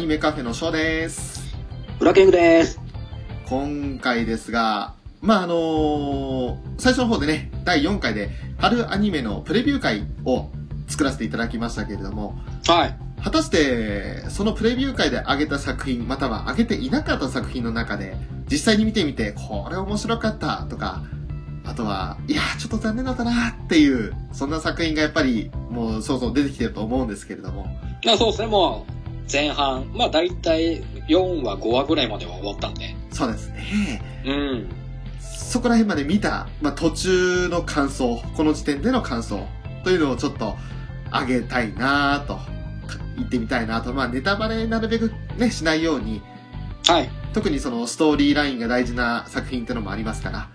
ニメカフェのショーです。ブラケングです。今回ですが、まあ、あのー最初の方でね、第4回で春アニメのプレビュー会を作らせていただきましたけれども、はい。果たして、そのプレビュー会で上げた作品、または上げていなかった作品の中で、実際に見てみて、これ面白かったとか、あとは、いや、ちょっと残念だったなっていう、そんな作品がやっぱり、もう、そうそう出てきてると思うんですけれども、まあそうですね、もう、前半、まあ大体4話、5話ぐらいまでは終わったんで。そうですね。うん。そこら辺まで見た、まあ、途中の感想、この時点での感想というのをちょっと上げたいなぁと、言ってみたいなと、まあ、ネタバレなるべくね、しないように、はい。特にそのストーリーラインが大事な作品ってのもありますから、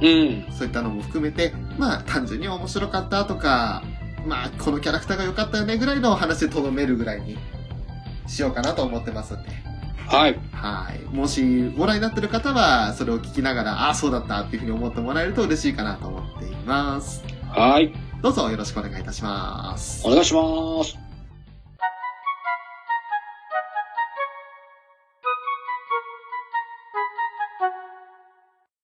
うん。そういったのも含めて、まあ、単純に面白かったとか、まあ、このキャラクターが良かったよねぐらいの話でとどめるぐらいにしようかなと思ってますんで。はい。はい。もしご覧になってる方は、それを聞きながら、ああ、そうだったっていうふうに思ってもらえると嬉しいかなと思っています。はい。どうぞよろしくお願いいたします。お願いします。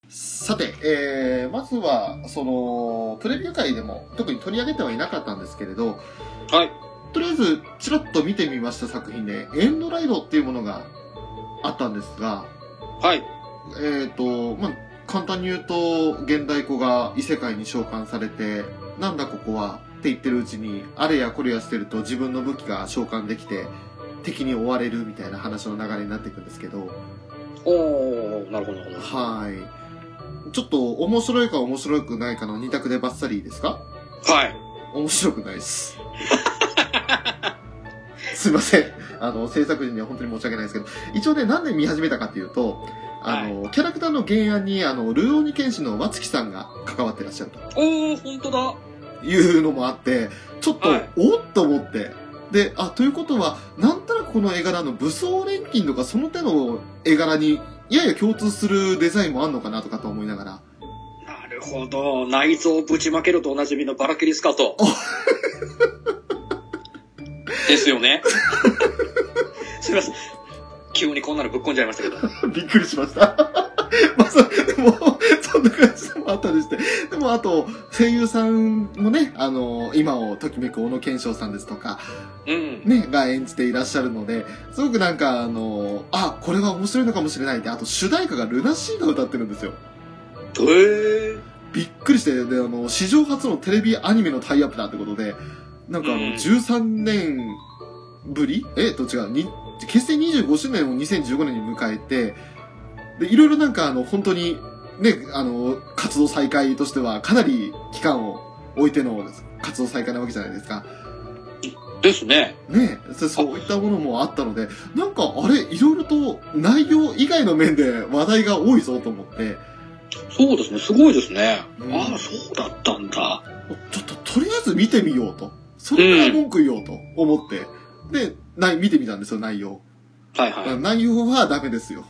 さて、えー、まずは、その、プレビュー会でも特に取り上げてはいなかったんですけれど、はい。とりあえず、ちらっと見てみました作品で、エンドライドっていうものがあったんですが、はい。えっ、と、まあ、簡単に言うと、現代子が異世界に召喚されて、なんだここはって言ってるうちに、あれやこれやしてると自分の武器が召喚できて、敵に追われるみたいな話の流れになっていくんですけど、おー、なるほど、なるほど。はい。ちょっと面白いか面白くないかの二択でバッサリいいですか？はい。面白くないです。すいません。あの、制作陣には本当に申し訳ないですけど、一応ね、なんで見始めたかっていうと、あの、キャラクターの原案に、あの、ルーオニケンシの松木さんが関わってらっしゃるとおー、ほんとだ。いうのもあって、ちょっと、はいおっと思って。で、あ、ということは、なんとなくこの絵柄の武装錬金とかその手の絵柄に、やや共通するデザインもあんのかなとかと思いながら、なるほど。内臓ぶちまけるとおなじみのバラキリスカート。ですよね。すみません。急にこんなのぶっこんじゃいましたけど。びっくりしました。まあ、そでも、そんな感じでもあったりして。でも、あと、声優さんもね、あの、今をときめく小野賢章さんですとか、うん。ね、が演じていらっしゃるので、すごくなんか、あの、あ、これは面白いのかもしれないって、あと主題歌がルナシーが歌ってるんですよ。へー。びっくりして、で、あの、史上初のテレビアニメのタイアップだってことで、なんかあの、うん13年ぶり？え？っと違う、に結成25周年を2015年に迎えて、で、いろいろなんかあの、本当に、ね、あの、活動再開としてはかなり期間を置いての活動再開なわけじゃないですか。ですね。ねそそういったものもあったので、なんかあれ、いろいろと内容以外の面で話題が多いぞと思って、そうですね、すごいですね。うんああ、そうだったんだ。ちょっととりあえず見てみようと。それから文句言おうと思って。で、ない、見てみたんですよ、内容。はいはい。内容はダメですよ。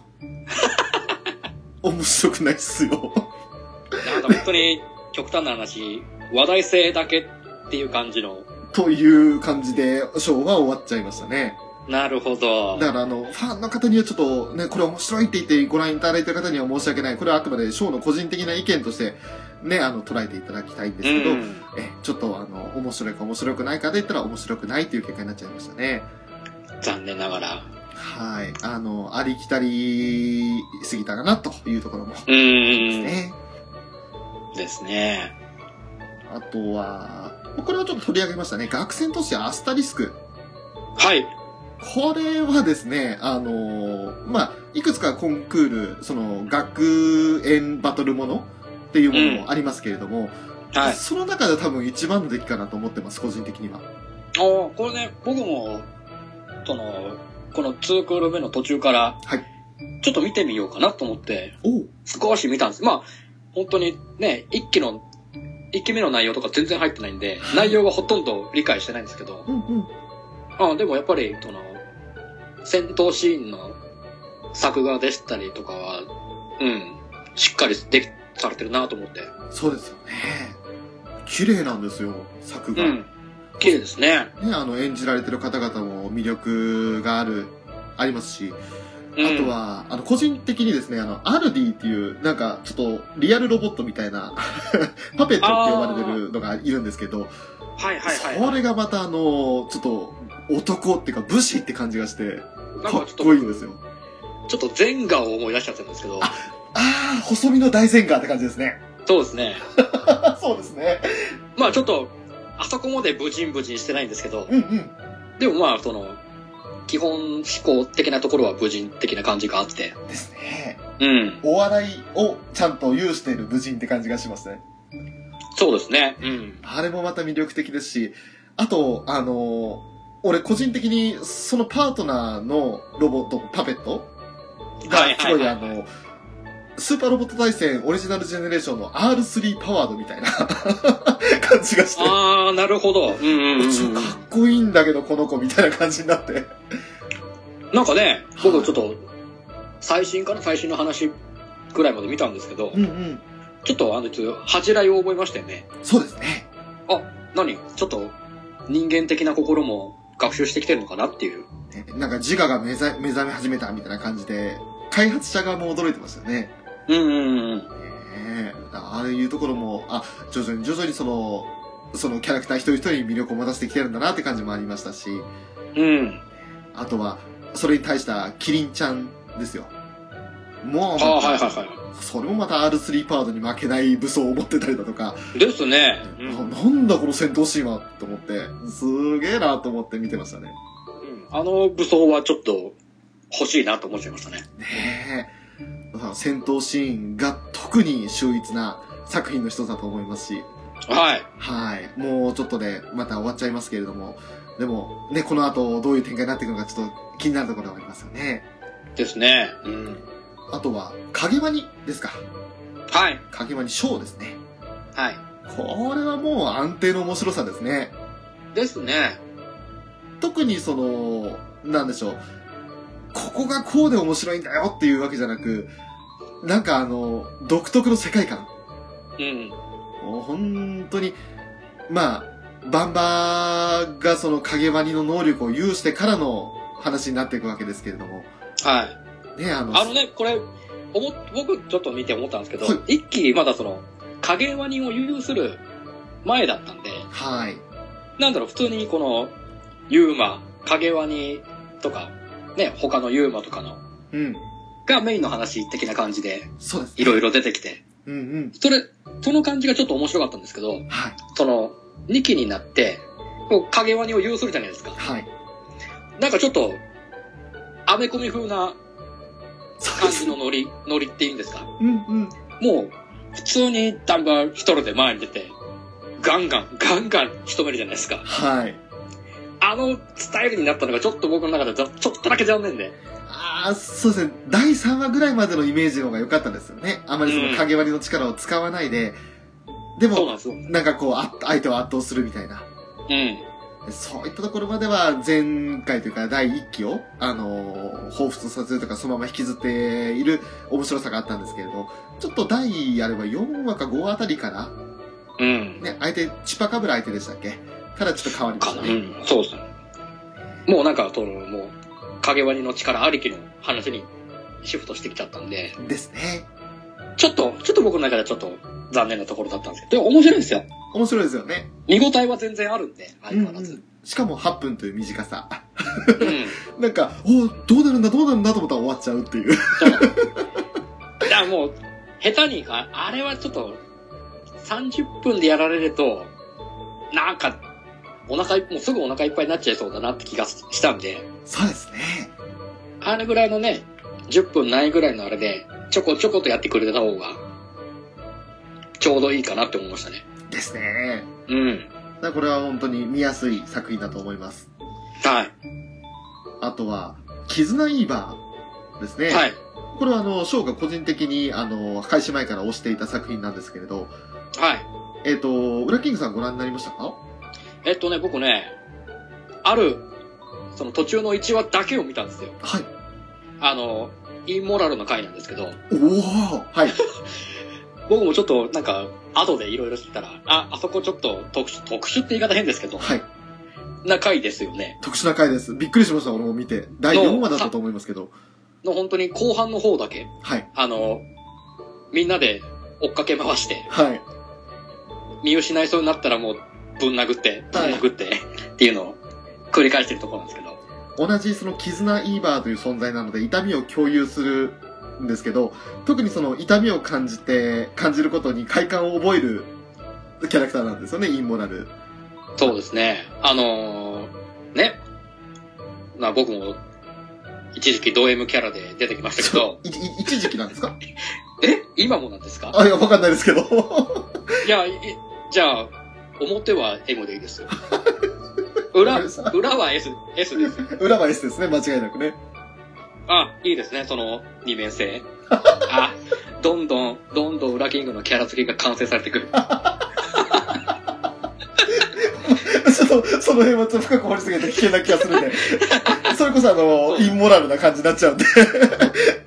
面白くないっすよ。なんか本当に極端な話、話題性だけっていう感じの。という感じで、ショーは終わっちゃいましたね。なるほど。だからあの、ファンの方にはちょっとね、これ面白いって言ってご覧いただいた方には申し訳ない。これはあくまでショーの個人的な意見として、ね、あの、捉えていただきたいんですけど、うん。え、ちょっとあの、面白いか面白くないかで言ったら面白くないっていう結果になっちゃいましたね。残念ながら。はい。あの、ありきたりすぎたかなというところも。うーん。ね。ですね。あとは、これはちょっと取り上げましたね。学生都市アスタリスク。はい。これはですね、あのまあ、いくつかコンクール、その、学園バトルものっていうものもありますけれども、はい。その中で多分一番の出来かなと思ってます、個人的には。ああ、これね、僕も、その、この2クール目の途中から、はい。ちょっと見てみようかなと思って、少し見たんです。まあ、本当にね、一期の、一期目の内容とか全然入ってないんで、内容はほとんど理解してないんですけど、うんうん。あでもやっぱり、その、戦闘シーンの作画でしたりとかは、うん、しっかりでき、されてるなと思って。そうですよね。綺麗なんですよ、作が。うん。綺麗ですね。ね、あの、演じられてる方々も魅力がある、ありますし、うんあと、は、あの、個人的にですね、あの、アルディっていう、なんか、ちょっと、リアルロボットみたいな、パペットって呼ばれてるのがいるんですけど、はいはいはい、そはい。れがまた、あの、ちょっと、男っていうか、武士って感じがして、かっなんかちょっと、こいいんですよ。ちょっと前画を思い出しちゃったんですけど、あああ、細身の大前科って感じですね。そうですね。そうですね。まあちょっと、あそこまで無人無人してないんですけど、うんうん。でもまあその、基本思考的なところは無人的な感じがあって、ですね。うん。お笑いをちゃんと有している武人って感じがしますね。そうですね。うん。あれもまた魅力的ですし、あと、あの俺個人的にそのパートナーのロボット、パペットがはい、すごいあの、スーパーロボット対戦オリジナルジェネレーションの R3 パワードみたいな 感じがして、あー、なるほど。うんうんうんかっこいいんだけどこの子みたいな感じになって。なんかね、はい僕ちょっと、最新から最新の話ぐらいまで見たんですけど、うんうん。ちょっとあの、ちょっと恥じらいを覚えましたよね。そうですね。あ、何？ちょっと、人間的な心も学習してきてるのかなっていう。ねなんか自我が目覚目覚め始めたみたいな感じで、開発者側も驚いてましたよね。うんうんうん。ねえああいうところも、あ、徐々に徐々にその、そのキャラクター一人一人に魅力を持たせてきてるんだなって感じもありましたし、うん。あとは、それに対したキリンちゃんですよ。もう、ああ、はいはいはそれもまた R3 パードに負けない武装を持ってたりだとか、い。ですね。うん。うんななんだこの戦闘シーンはと思って、すげえなと思って見てましたね。あの武装はちょっと欲しいなと思っちゃいましたね。ねえ。戦闘シーンが特に秀逸な作品の一つだと思いますし、はい。はい。もうちょっとで、また終わっちゃいますけれども、でも、ね、この後どういう展開になっていくのかちょっと気になるところではありますよね。ですね。うん。あとは、影ワニですか。はい。影ワニショーですね。はい。これはもう安定の面白さですね。ですね。特にその、なんでしょう。ここがこうで面白いんだよっていうわけじゃなく、なんかあの、独特の世界観。うん。もう本当に、まあ、バンバーがその影ワニの能力を有してからの話になっていくわけですけれども。はい。ね、あの、あのね、これ、思っ僕ちょっと見て思ったんですけど、はい一気まだその、影ワニを有する前だったんで、はい。なんだろう、普通にこの、ユーマ、影ワニとか、ね、他のユーマとかの、うん。がメインの話的な感じで、そうです、いろいろ出てきて、うんうん。それ、その感じがちょっと面白かったんですけど、はい。その、2期になって、こう影ワニを有するじゃないですか。はい。なんかちょっと、アメコミ風な感じのノリ、ノリっていうんですか？うんうん。もう、普通にダンバー一人で前に出て、ガンガン、ガンガン仕留めるじゃないですか。はい。あのスタイルになったのがちょっと僕の中でざちょっとだけ残念で。あまあ、そうですね。第3話ぐらいまでのイメージの方が良かったですよね。あまりその影割りの力を使わないで。でも、なんかこう、あ相手を圧倒するみたいな。うん。そういったところまでは、前回というか第1期を、あのー、彷彿とさせるとか、そのまま引きずっている面白さがあったんですけれど、ちょっと第、あれば4話か5話あたりから、うん。ね、相手、チパカブラ相手でしたっけ？からちょっと変わりましたね。ん。そうですね。もうなんか、その、もう、影割りの力ありきの話にシフトしてきちゃったんで、ですね。ちょっと、ちょっと僕の中ではちょっと残念なところだったんですけど、でも面白いんですよ。面白いですよね。見応えは全然あるんで、相うん変わらず。うんしかも8分という短さ。うん。なんか、おどうなるんだ、どうなるんだと思ったら終わっちゃうっていう。そう。だからもう、下手にあ、あれはちょっと、30分でやられると、なんか、お腹い、もうすぐお腹いっぱいになっちゃいそうだなって気がしたんで、そうですね。あれぐらいのね、10分ないぐらいのあれで、ちょこちょことやってくれた方が、ちょうどいいかなって思いましたね。ですね。うん。これは本当に見やすい作品だと思います。はい。あとは、絆イーバーですね。はい。これはあの、翔が個人的に、あの、開始前から推していた作品なんですけれど、はい。えっ、と、ウラキングさんご覧になりましたか？えっとね、僕ね、ある、その途中の1話だけを見たんですよ。はい。あの、インモラルの回なんですけど、おおはい。僕もちょっとなんか、後でいろいろ知ったら、あ、あそこちょっと特殊、特殊って言い方変ですけど、はい。な回ですよね。特殊な回です。びっくりしました、俺も見て。第4話だったと思いますけど。の本当に後半の方だけ、はい。あの、みんなで追っかけ回して、はい。見失いそうになったらもうぶん殴って、ぶん殴って、っていうのを繰り返してるところなんですけど、同じその絆イーバーという存在なので痛みを共有するんですけど、特にその痛みを感じて、感じることに快感を覚えるキャラクターなんですよね、インモラル。そうですね。あのーね。まあ僕も、一時期ド M キャラで出てきましたけど、一時期なんですか？え？今もなんですか？あ、いや、わかんないですけど。いや、いじゃあ、表は M でいいですよ。裏、裏は S、S ですよ。裏は S ですね、間違いなくね。あ、いいですね、その二面性。あ、どんどん、どんどん裏キングのキャラ付けが完成されてくる。ちょっと、その辺はちょっと深く掘りすぎて危険な気がするんで。それこそあの、インモラルな感じになっちゃうんで。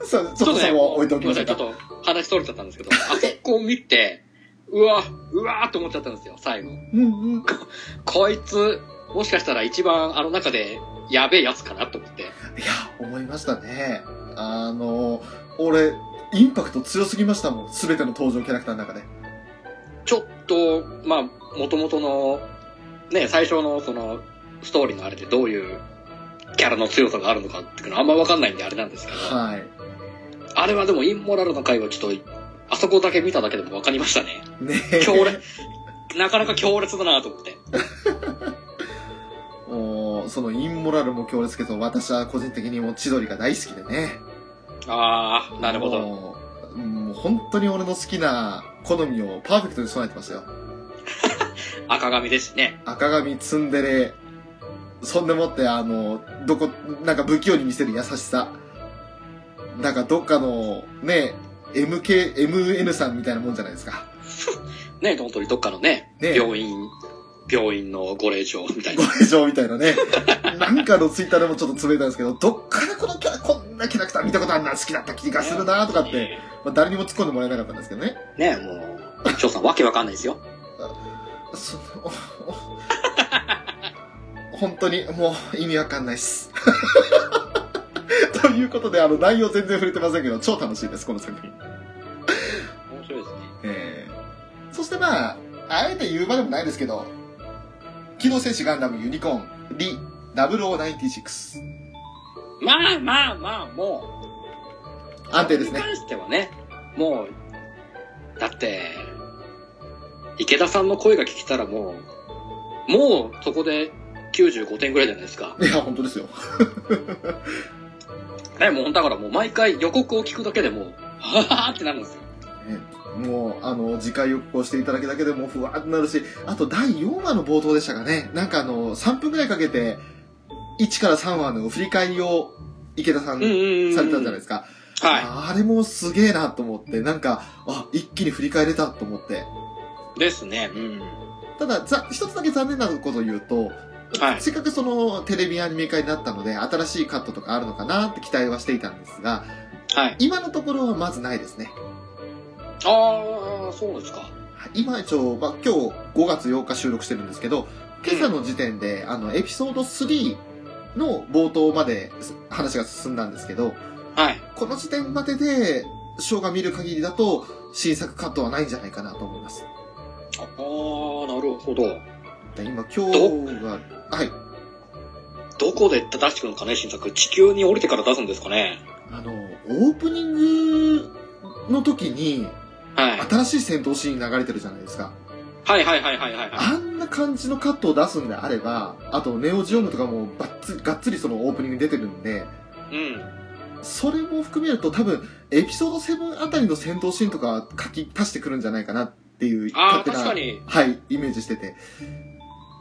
そうちょっとそこを置いておきましょうかちょっ。と話それちゃったんですけど、あそこを見て、うわ、うわーって思っちゃったんですよ、最後。うんうん。こいつ、もしかしたら一番あの中でやべえやつかなと思って。いや、思いましたね。あの、俺、インパクト強すぎましたもん。すべての登場キャラクターの中で。ちょっと、まあ、元々の、ね、最初のその、ストーリーのあれでどういうキャラの強さがあるのかっていうのはあんまわかんないんであれなんですけど、はい。あれはでもインモラルの回はちょっと、あそこだけ見ただけでもわかりましたね。ね強烈、なかなか強烈だなと思って。そのインモラルも強烈けど、私は個人的にもう千鳥が大好きでね。ああ、なるほど。もう。もう本当に俺の好きな好みをパーフェクトに備えてましたよ。赤髪ですしね。赤髪ツンデレ。そんでもって、あの、どこ、なんか不器用に見せる優しさ。なんかどっかの、ね、MK、MN さんみたいなもんじゃないですか。ね、本当にどっかのね、ね病院、病院のご令嬢みたいごな。令嬢みたいなね。なんかのツイッターでもちょっとつぶやいたんですけど、どっからこのキャラ、こんなキャラクター見たことあるな、好きだった気がするなとかって、まあ、誰にも突っ込んでもらえなかったんですけどね。ね、もう、翔さんわけわかんないですよ。その、本当にもう意味わかんないっす。ということで、あの、内容全然触れてませんけど、超楽しいです、この作品。面白いですね。えー、そしてまあ、あえて言うまでもないですけど、機動戦士ガンダムユニコーン、リ0096。まあまあまあ、もう、安定ですねに関してはね、もう、だって、池田さんの声が聞けたらもう、もうそこで95点ぐらいじゃないですか。いや、本当ですよ。ね、もうだからもう毎回予告を聞くだけでもう、はぁーってなるんですよ。ねもう、あの、次回予告をしていただけだけでもふわーってなるし、あと第4話の冒頭でしたかね。なんかあの、3分くらいかけて、1から3話の振り返りを池田さん。されたじゃないですか。はあれもすげえなと思って、なんか、あ、一気に振り返れたと思って。い。ですね。うん。ただ、ざ一つだけ残念なことを言うと、はいせっかくそのテレビアニメ化になったので、新しいカットとかあるのかなって期待はしていたんですが、はい。今のところはまずないですね。ああ、そうですか。はい今一応、まあ、今日5月8日収録してるんですけど、今朝の時点で、あの、エピソード3の冒頭まです話が進んだんですけど、はい。この時点までで、ショーが見る限りだと、新作カットはないんじゃないかなと思います。ああ、なるほど。で今、今日が、はい。どこで出してくるのかね、新作。地球に降りてから出すんですかね。あの、オープニングの時に、はい。新しい戦闘シーン流れてるじゃないですか。はいはいはいはいはい。はあんな感じのカットを出すんであれば、あと、ネオジオムとかもばっつがっつりそのオープニングに出てるんで、い。うん。それも含めると多分、エピソード7あたりの戦闘シーンとか書き足してくるんじゃないかなっていう、あ確かに、はい、イメージしてて。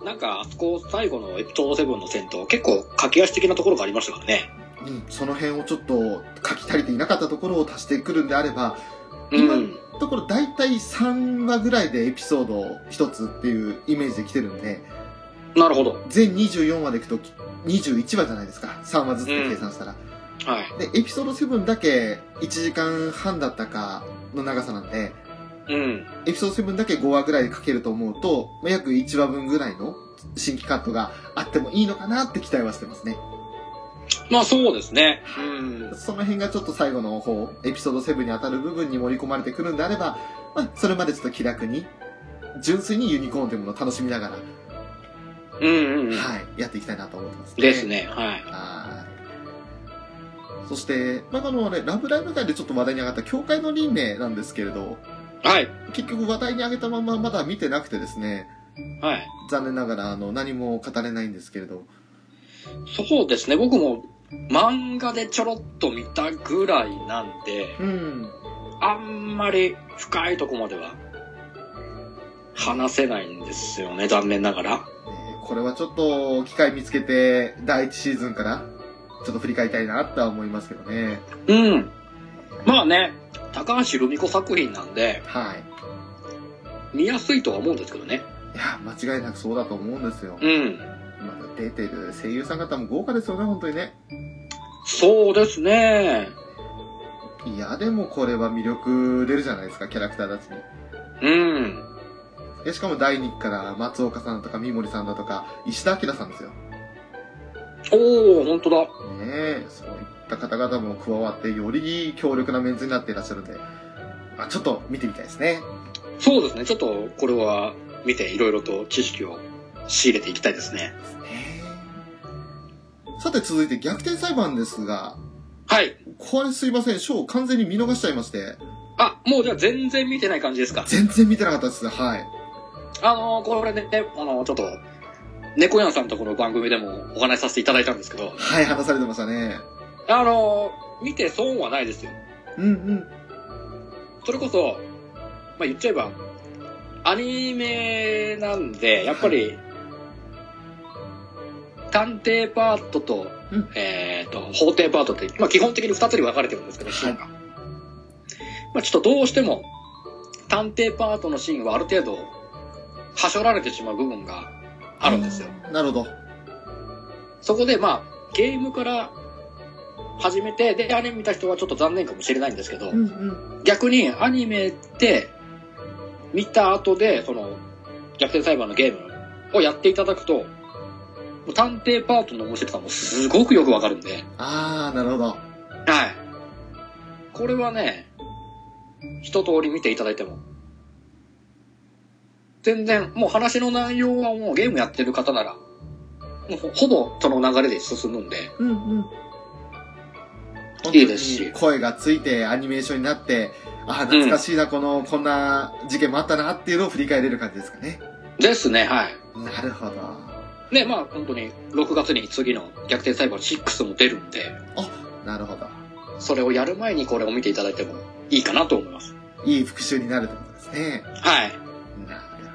なんか、あそこ最後のエピソード7の戦闘、結構駆け足的なところがありましたからね。うん、その辺をちょっと書き足りていなかったところを足してくるんであれば、今うん。ところ大体3話ぐらいでエピソード1つっていうイメージで来てるんで、なるほど。全24話でいくと21話じゃないですか。3話ずつで計算したら。はい。で、エピソード7だけ1時間半だったかの長さなんで、うん。エピソード7だけ5話ぐらいで書けると思うと、まあ約1話分ぐらいの新規カットがあってもいいのかなって期待はしてますね。まあそうですね。うん。その辺がちょっと最後の方、エピソード7に当たる部分に盛り込まれてくるんであれば、まあ、それまでちょっと気楽に、純粋にユニコーンというものを楽しみながら、うんうんうん。はい、やっていきたいなと思ってます、です。ね。はい。はい。そして、まあ、このね、ラブライブ界でちょっと話題に上がった教会の輪廻なんですけれど、はい。結局話題に上げたまままだ見てなくてですね、はい。残念ながらあの何も語れないんですけれど、そうですね。僕も漫画でちょろっと見たぐらいなんで、うん。あんまり深いとこまでは話せないんですよね。残念ながら。ねこれはちょっと機会見つけて、第1シーズンから、ちょっと振り返りたいなとは思いますけどね。うん。まあね、高橋留美子作品なんで、はい。見やすいとは思うんですけどね。いや、間違いなくそうだと思うんですよ。うん。出てる声優さん方も豪華ですよね、本当にね。そうですね。いや、でもこれは魅力出るじゃないですか、キャラクターたちに。うん。で、しかも第2期から松岡さんとか三森さんだとか、石田明さんですよ。ねおー、ほんとだ。え、そういった方々も加わって、より強力なメンズになっていらっしゃるんで、まあ、ちょっと見てみたいですね。そうですね。ちょっと、これは見ていろいろと知識を仕入れていきたいですね。さて続いて逆転裁判ですが、はい。これすいません、ショー完全に見逃しちゃいまして、あ、もうじゃあ全然見てない感じですか？全然見てなかったです。はい。あのー、これね、あのー、ちょっと、猫やんさんとこの番組でもお話しさせていただいたんですけど、はい、話されてましたね。あのー、見て損はないですよ。うんうん。それこそ、まあ、言っちゃえば、アニメなんで、やっぱり、探偵パートと、うんえっ、と、法廷パートって、まあ、基本的に二つに分かれてるんですけど、シーンが。まあ、ちょっとどうしても、探偵パートのシーンはある程度、はしょられてしまう部分があるんですよ。なるほど。そこで、まあ、ゲームから始めて、で、アニメ見た人はちょっと残念かもしれないんですけど、うんうん。逆にアニメって見た後で、その、逆転裁判のゲームをやっていただくと、探偵パートの面白さもすごくよくわかるんで、あー、なるほど。はい。これはね、一通り見ていただいても、全然、もう話の内容はもうゲームやってる方なら、もうほほぼその流れで進むんで、うんうん。いいですし声がついてアニメーションになって、あー、懐かしいな、この、こんな事件もあったなっていうのを振り返れる感じですかね。ですね、はい。なるほど。で、まあ本当に6月に次の逆転裁判6も出るんで、なるほど。それをやる前にこれを見ていただいてもいいかなと思います。いい復習になるってことですね。はい。なるほど。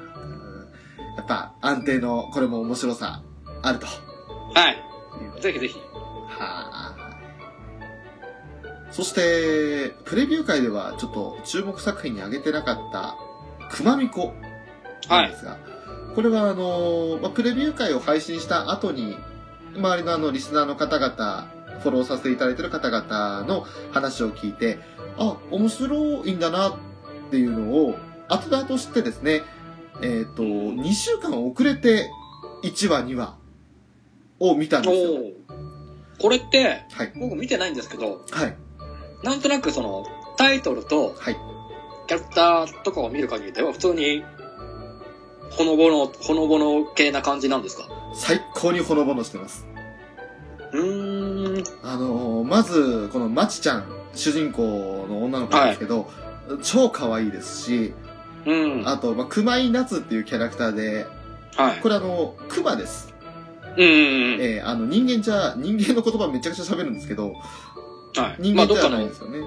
やっぱ安定の、これも面白さあると。はい。ぜひぜひ。はあ。そして、プレビュー会ではちょっと注目作品に挙げてなかった、くまみこなんですが、これはあの、まあ、プレビュー会を配信した後に、周りのあの、リスナーの方々、フォローさせていただいている方々の話を聞いて、あ、面白いんだなっていうのを、後々知ってですね、えっ、と、2週間遅れて、1話、2話を見たんですよ。これって、はい。僕見てないんですけど、はい。なんとなくその、タイトルとはい。キャラクターとかを見る限りでは普通に、ほのぼの、ほのぼの系な感じなんですか？最高にほのぼのしてます。うーん。あのーまず、このまちちゃん、主人公の女の子なんですけど、超可愛いですし、うん。あと、まあ、熊井夏っていうキャラクターで、はい。これあの、熊です。うんうんうん。えーあの、人間じゃ、人間の言葉めちゃくちゃ喋るんですけど、はい。人間じゃないんで、すよね。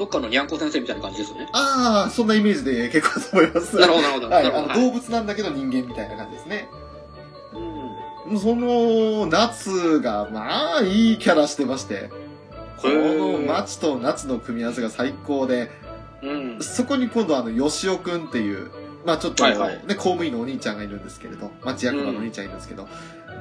どっかのにゃんこ先生みたいな感じですよね。ああ、そんなイメージで結構だと思います。なるほど、なるほど。は、ないるほど。あの動物なんだけど人間みたいな感じですね。うんその、夏が、まあ、いいキャラしてまして、このマチと夏の組み合わせが最高で、うん。そこに今度あの、吉尾くんっていう、まあちょっと、ねはいはい公務員のお兄ちゃんがいるんですけれど、町役場のお兄ちゃんいるんですけど、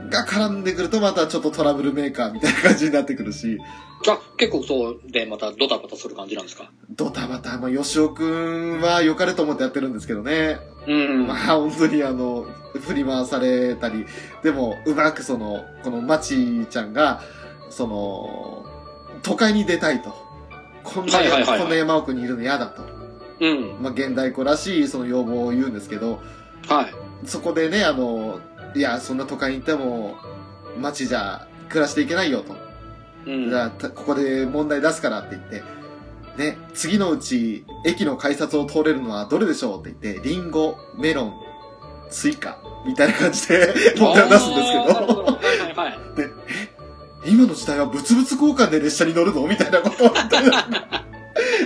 が絡んでくるとまたちょっとトラブルメーカーみたいな感じになってくるし、あ、結構そうで、またドタバタする感じなんですか？ドタバタ、まあ吉尾くんは良かれと思ってやってるんですけどね、うん。まあ本当にあの、振り回されたり、でもうまくその、この町ちゃんが、その、都会に出たいと。こんな、はいはいはいはいこんな山奥にいるの嫌だと。うん。まあ現代子らしいその要望を言うんですけど、はい。そこでね、あの、いや、そんな都会に行っても、街じゃ暮らしていけないよと。うん。じゃあ、たここで問題出すからって言って、ね、次のうち、駅の改札を通れるのはどれでしょうって言って、リンゴ、メロン、スイカ、みたいな感じで 問題を出すんです。けど、はいはいはい。で、え今の時代は物々交換で列車に乗るの？みたいなことを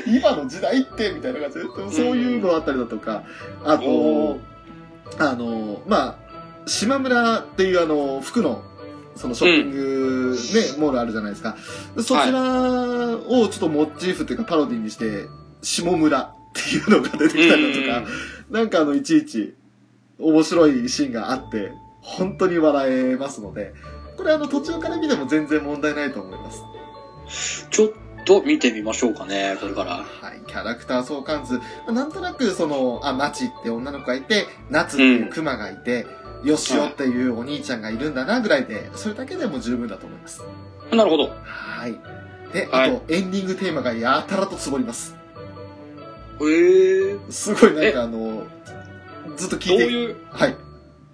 今の時代って？みたいな感じで、そういうのあったりだとか、あとあの、まあ、島村っていうあの、服の、そのショッピング、ね、モールあるじゃないですか。そちらをちょっとモチーフっていうかパロディにして、下村っていうのが出てきたりだとか、なんかあの、いちいち面白いシーンがあって、本当に笑えますので、これあの、途中から見ても全然問題ないと思います。ちょっと見てみましょうかね、これから。はい、キャラクター相関図。まあなんとなくその、あ、マチって女の子がいて、夏っていうクマがいて、ヨシオっていうお兄ちゃんがいるんだなぐらいで、それだけでも十分だと思います。なるほど。はい。で、はいあと、エンディングテーマがやたらと積もります。へえ。すごいなんかあの、ずっと聞いて、どういう、はい。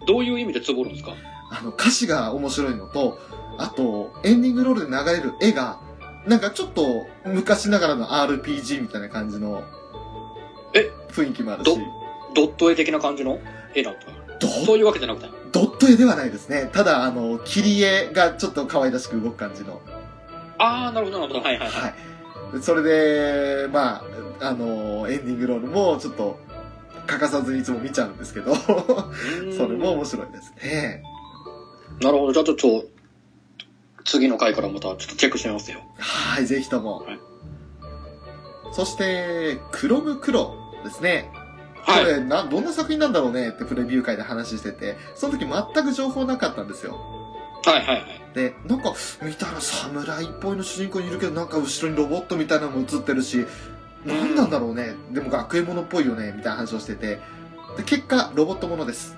どういう意味でつぼるんですか？あの、歌詞が面白いのと、あと、エンディングロールで流れる絵が、なんかちょっと昔ながらの RPG みたいな感じの、え？雰囲気もあるしど、ドット絵的な感じの？絵なんですかドそういうわけじゃなくて。ドット絵ではないですね。ただ、あの、切り絵がちょっと可愛らしく動く感じの。ああ、なるほど、なるほど。はいはいはい。はい。それで、まあ、あの、エンディングロールもちょっと欠かさずにいつも見ちゃうんですけど、それも面白いですね。なるほど。じゃあちょっと、次の回からまたちょっとチェックしてみますよ。はい、ぜひとも。はいそして、クロムクロですね。こはい。れ、な、どんな作品なんだろうねってプレビュー会で話してて、その時全く情報なかったんですよ。はいはいはい。で、なんか、見たら侍っぽいの主人公にいるけど、なんか後ろにロボットみたいなのも映ってるし、何なんだろうね。でも学園ものっぽいよね、みたいな話をしてて。で、結果、ロボットものです。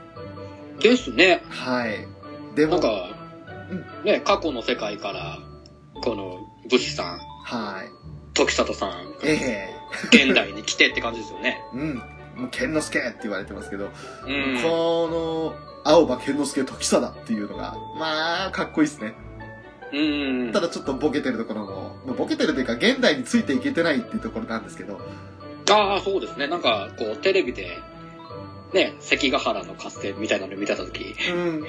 ですね。はい。でも、なんかうん、ね、過去の世界から、この、武士さん、はい。時里さん、え 現代に来てって感じですよね。えうん。もう、剣之助って言われてますけど、うん。この、青葉剣之助時貞っていうのが、まあ、かっこいいですね。うん。ただちょっとボケてるところも、まあボケてるというか、現代についていけてないっていうところなんですけど、ああ、そうですね。なんか、こう、テレビで、ね、関ヶ原の合戦みたいなの見てたとき、いうん。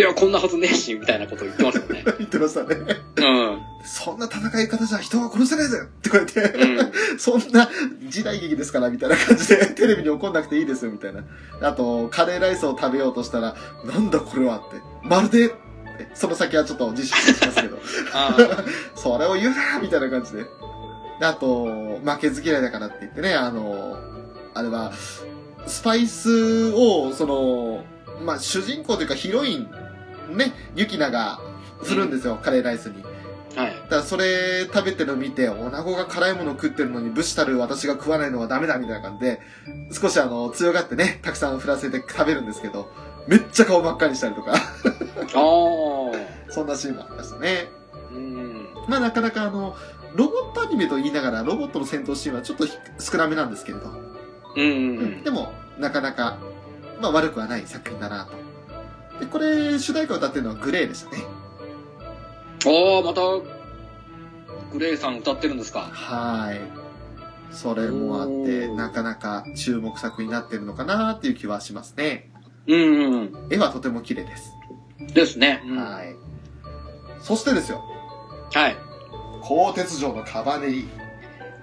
や、こんなはずねえし、みたいなこと言ってますよね。言ってましたね。うん。そんな戦い方じゃ人は殺せないぜってこうやって、うん。そんな時代劇ですから、みたいな感じで、テレビに怒んなくていいですよ、みたいな。あと、カレーライスを食べようとしたら、なんだこれはって。まるで、その先はちょっと自粛しますけど、あそれを言うなみたいな感じで。であと、負けず嫌いだからって言ってね、あの、あれは、スパイスを、その、まあ、主人公というかヒロイン、ね、ユキナがするんですよ、カレーライスに。はい。だからそれ食べてるの見て、女子が辛いもの食ってるのに武士たる私が食わないのはダメだみたいな感じで、少しあの、強がってね、たくさん振らせて食べるんですけど、めっちゃ顔真っ赤にしたりとか、ああ。そんなシーンもありましたね。うん。まあなかなかあの、ロボットアニメと言いながら、ロボットの戦闘シーンはちょっとひ少なめなんですけれど、うんうんでも、なかなか、まあ悪くはない作品だなと。で、これ、主題歌を歌ってるのはグレーでしたね。うん。ああ、また、グレイさん歌ってるんですか？はい。それもあって、おーなかなか注目作になってるのかなっていう気はしますね。うんうん絵はとても綺麗です。うん。ですね。うんははい。そしてですよ、い。鋼鉄城のカバネリ。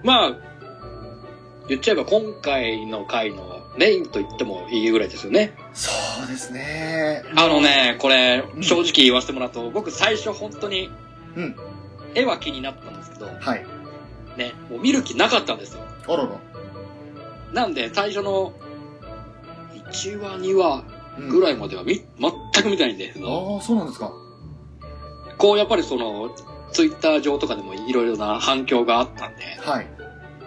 まあ、言っちゃえば今回の回のメインと言ってもいいぐらいですよね。そうですね。あのね、これう、ん正直言わせてもらうと、僕最初本当にうん、絵は気になったんですけど、はい。ね、もう見る気なかったんですよ。おろろ。なんで、最初の1話、2話うんぐらいまではみ、全く見たいんですけど、ああ、そうなんですか。こうやっぱりその、ツイッター上とかでもいろいろな反響があったんで、はい。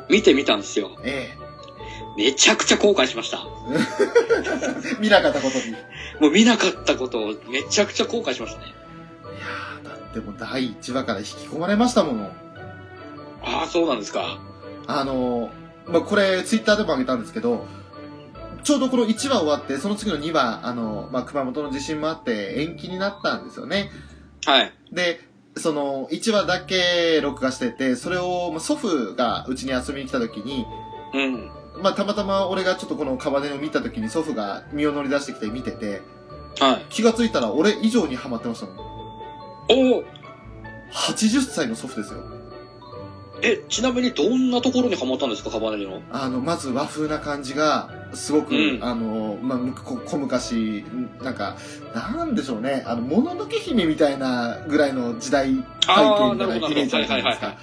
見てみたんですよ。えめちゃくちゃ後悔しました。え 見なかったことに。いやもう見なかったことをめちゃくちゃ後悔しましたね。ーだってもう第1話から引き込まれましたもの。ああ、そうなんですか。あの、まあ、これ、ツイッターでも上げたんですけど、ちょうどこの1話終わって、その次の2話、あの、まあ、熊本の地震もあって延期になったんですよね。はい。で、その、1話だけ録画してて、それを、まあ祖父がうちに遊びに来た時に、うん。まあ、たまたま俺がちょっとこのカバネを見た時に祖父が身を乗り出してきて見てて、はい。気がついたら俺以上にハマってましたもん。おお80歳の祖父ですよ。え、ちなみにどんなところにハマったんですか、カバネリの？あの、まず和風な感じが、すごく、うんあの、まあ、むこ小昔、んなんか、なんでしょうね、あの、もののけ姫みたいなぐらいの時代背景みたいなイメージあるじゃないですはいか。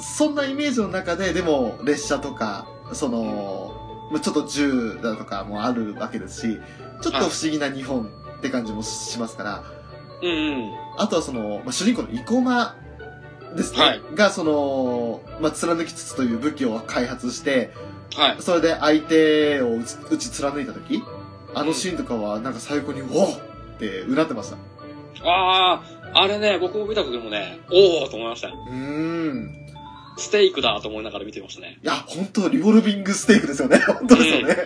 そんなイメージの中で、でも、列車とか、その、まあちょっと銃だとかもあるわけですし、ちょっと不思議な日本って感じもしますから、うんうん。あとはその、まあ、主人公の生駒ですね、はいが、その、まあ、貫きつつという武器を開発して、はい。それで相手を打ち貫いた時あのシーンとかは、なんか最後に、おおってうなってました。ああ、あれね、僕も見た時もね、おおと思いましたよ。うーん。ステークだと思いながら見てましたね。いや、本当リボルビングステークですよね。本当ですよね。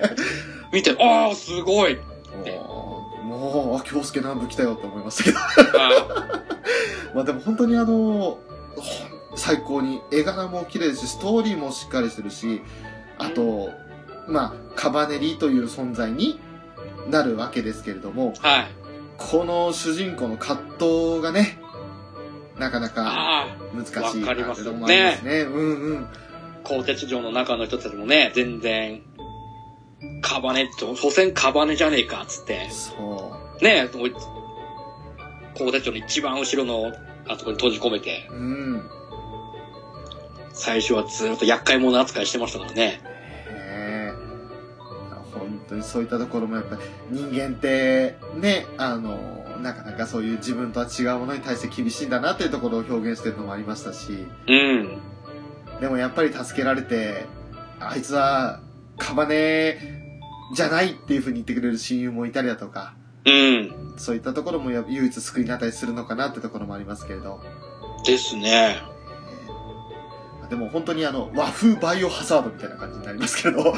見て、ああ、すごい。もう、もう、あ、京介南部来たよって思いましたけど。あ まあでも本当にあの、最高に絵柄も綺麗ですし、ストーリーもしっかりしてるし、あと、まあ、カバネリという存在になるわけですけれども、ーはい。この主人公の葛藤がね、なかなか難しいわかりますなってとこもありますね。うんうん。鋼鉄城の中の人たちもね、全然、カバネと、所詮カバネじゃねえか、つって。そねもう鋼鉄城の一番後ろの、あそこに閉じ込めて、う。うん。最初はずっと厄介者扱いしてましたからね。本当にそういったところもやっぱり人間ってね、あの、なかなかそういう自分とは違うものに対して厳しいんだなっていうところを表現してるのもありましたし、うん。でもやっぱり助けられて、あいつはカバネじゃないっていう風に言ってくれる親友もいたりだとか、うん。そういったところもや唯一救いになったりするのかなってところもありますけれど、ですね。えーでも本当にあの和風バイオハザードみたいな感じになりますけれど、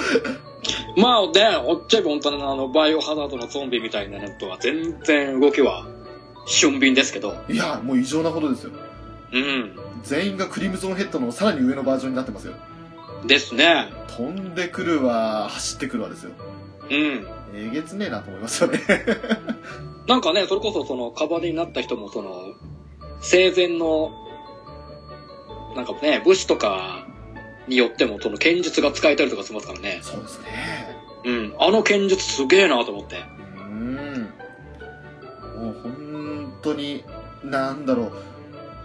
まあね、おっちゃい本当にあの、バイオハザードのゾンビみたいなのとは全然動きは、俊敏ですけど。いや、もう異常なほどですよ。うん。全員がクリムゾンヘッドのさらに上のバージョンになってますよ。ですね。飛んでくるわ、走ってくるわですよ。うん。えげつねえなと思いますよね。なんかね、それこそその、カバネになった人もその、生前の、なんかね、武士とかによってもその剣術が使えたりとかしますからね。そうですね。うん。あの剣術すげえなと思って。うーん。もう本当に、なんだろう。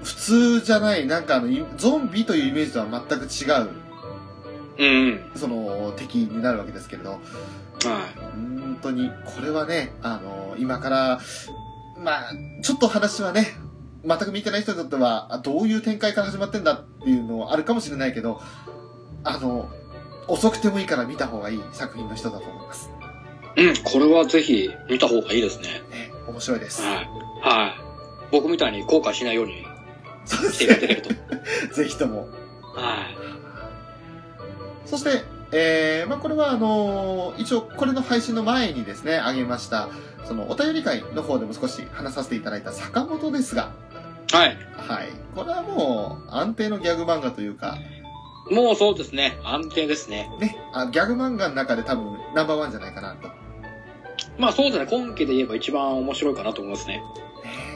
普通じゃない、なんかあの、いゾンビというイメージとは全く違う、うんうん。その、敵になるわけですけれど、は本当に、これはね、あの、今から、まあ、ちょっと話はね、全く見てない人にとっては、あどういう展開から始まってんだっていうのはあるかもしれないけど、あの、遅くてもいいから見た方がいい作品の人だと思います。い。うん、これはぜひ見た方がいいですね。ね、面白いです。はい。はい。僕みたいに後悔しないようにしていただけると。す。ぜひとも。はい。そして、えー、まあこれはあのー一応これの配信の前にですね、あげました、そのお便り会の方でも少し話させていただいた坂本ですが、はい。はい。これはもう安定のギャグ漫画というか、もうそうですね。安定ですね。ね、あギャグ漫画の中で多分ナンバーワンじゃないかなと。まあそうですね。今期で言えば一番面白いかなと思いますね。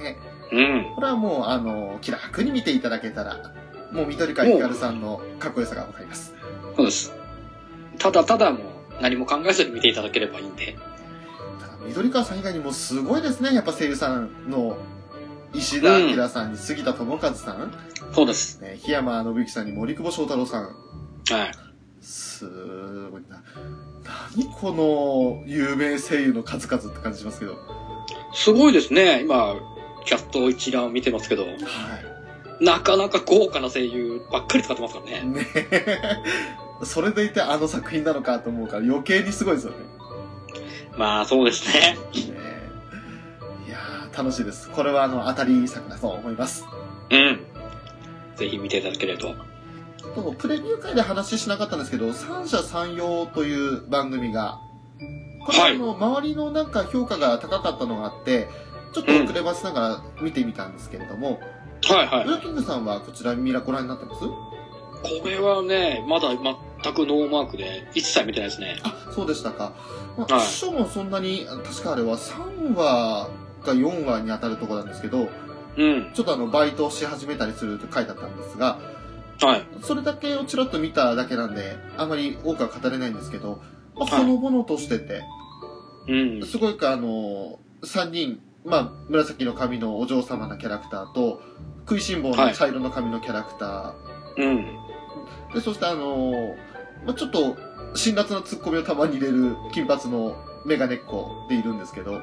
ねうん。これはもう、あの、気楽に見ていただけたら、もう緑川ひかるさんのかっこよさがわかります。そうです。ただただもう何も考えずに見ていただければいいんで。ただ緑川さん以外にもすごいですね、やっぱ声優さんの石田明さんに杉田智和さん、そうです。ね、檜山信之さんに森久保祥太郎さん、はい。すごいな。何この有名声優の数々って感じしますけど。はすごいですね。今、キャスト一覧見てますけど、なかなか豪華な声優ばっかり使ってますからい。ね。ね それでいてあの作品なのかと思うから余計にすごいですよね。まあそうですね。ね楽しいです。これはあの、当たり作だと思います。うん。ぜひ見ていただければと。とプレビュー会で話しなかったんですけど、三者三様という番組が、これはあの、周りのなんか評価が高かったのがあって、ちょっと遅ればせながら見てみたんですけれども、はいはい。ウラキングさんはこちらミラご覧になってます？これはね、まだ全くノーマークで、一切見てないですね。あ、そうでしたか。まあ、はい書もそんなに、確かあれは3話か4話に当たるところなんですけど、うん。ちょっとあの、バイトをし始めたりすると書いてあったんですが、はい。それだけをちらっと見ただけなんで、あまり多くは語れないんですけど、まあ、はいほのぼのとしてて、うん。すごいか、あの、3人、まあ、紫の髪のお嬢様なキャラクターと、食いしん坊の茶色の髪のキャラクタうん。ー、で、そしてあの、まあ、ちょっと、辛辣なツッコミをたまに入れる金髪のメガネっ子でいるんですけど、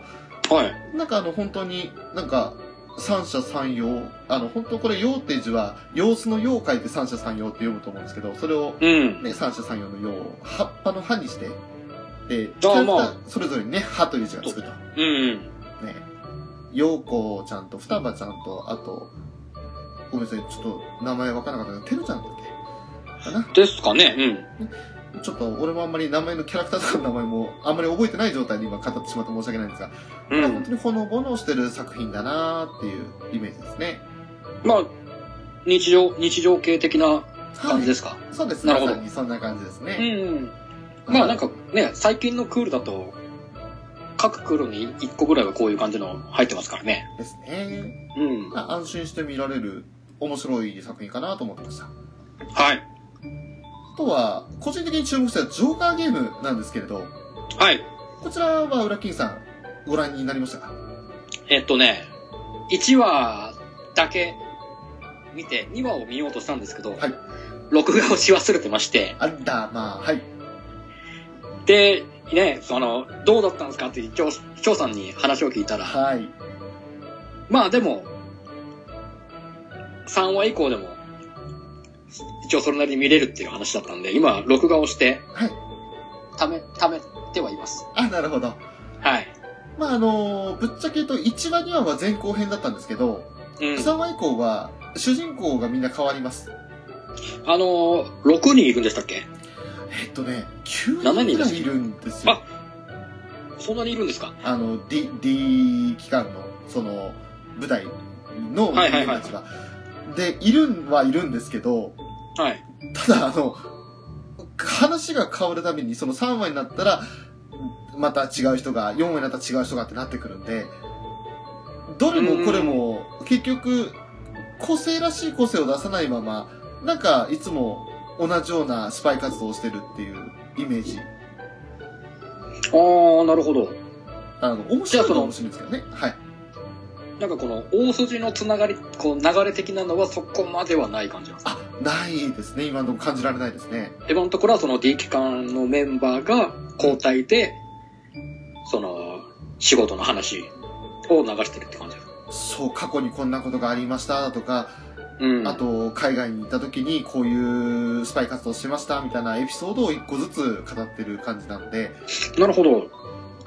はい。なんかあの、本当になんか、三者三様。あの、本当これ、陽って字は、様子の陽を書いて三者三様って読むと思うんですけど、それをうん。ね、三者三様の陽を葉っぱの葉にして、で、まーそれぞれにね、葉という字がつくと。うん。ね、陽子ちゃんと双葉ちゃんと、あと、ごめんなさい、ちょっと名前わからなかったけど、てるちゃんだっけ？かな？ですかね。ちょっと俺もあんまり名前のキャラクターとかの名前もあんまり覚えてない状態で今語ってしまって申し訳ないんですが、うん。うん。本当にほのぼのしてる作品だなーっていうイメージですね。まあ、日常、日常系的な感じですか？そうです。なるほどそんな感じですうね。ん。まあなんかね、最近のクールだと、各クールに1個ぐらいはこういう感じの入ってますからね。ですね。うん。まあ安心して見られる面白い作品かなと思ってました。はい。あとは、個人的に注目したジョーカーゲームなんですけれど、はい。こちらは裏金さんご覧になりましたか？えっとね、1話だけ見て、2話を見ようとしたんですけど、はい録画をし忘れてまして、あら、まあ、はい。で、ね、その、どうだったんですかって、張張さんに話を聞いたら、はい。まあでも、3話以降でも、一応それなりに見れるっていう話だったんで、今、録画をして、はい。ため、ためてはいます。あ、なるほど。はい。まあ、あのぶっちゃけ言うと1話2話は前後編だったんですけど、うん。3話以降は主人公がみんな変わります。あのー、6人いるんでしたっけ？えっとね、9 7人人ぐらいいるんですよ。そんなにいるんですか？あの、D、D 機関の、その、舞台のはいはいはい人間たちが。で、いるんはいるんですけど、はい。ただ、あの、話が変わるたびに、その3話になったら、また違う人が、4話になったら違う人がってなってくるんで、どれもこれも、結局、個性らしい個性を出さないまま、なんか、いつも同じようなスパイ活動をしてるっていうイメージ。あー、なるほど。あの、面白いのは面白いんですけどね。はい。なんかこの大筋のつながり、こう流れ的なのはそこまではない感じなんですか？あ、ないですね。今の感じられないですね。今のところはその D 機関のメンバーが交代で、その、仕事の話を流してるって感じです。そう、過去にこんなことがありましたとか、うん。あと、海外に行った時にこういうスパイ活動しましたみたいなエピソードを一個ずつ語ってる感じなので、なるほど。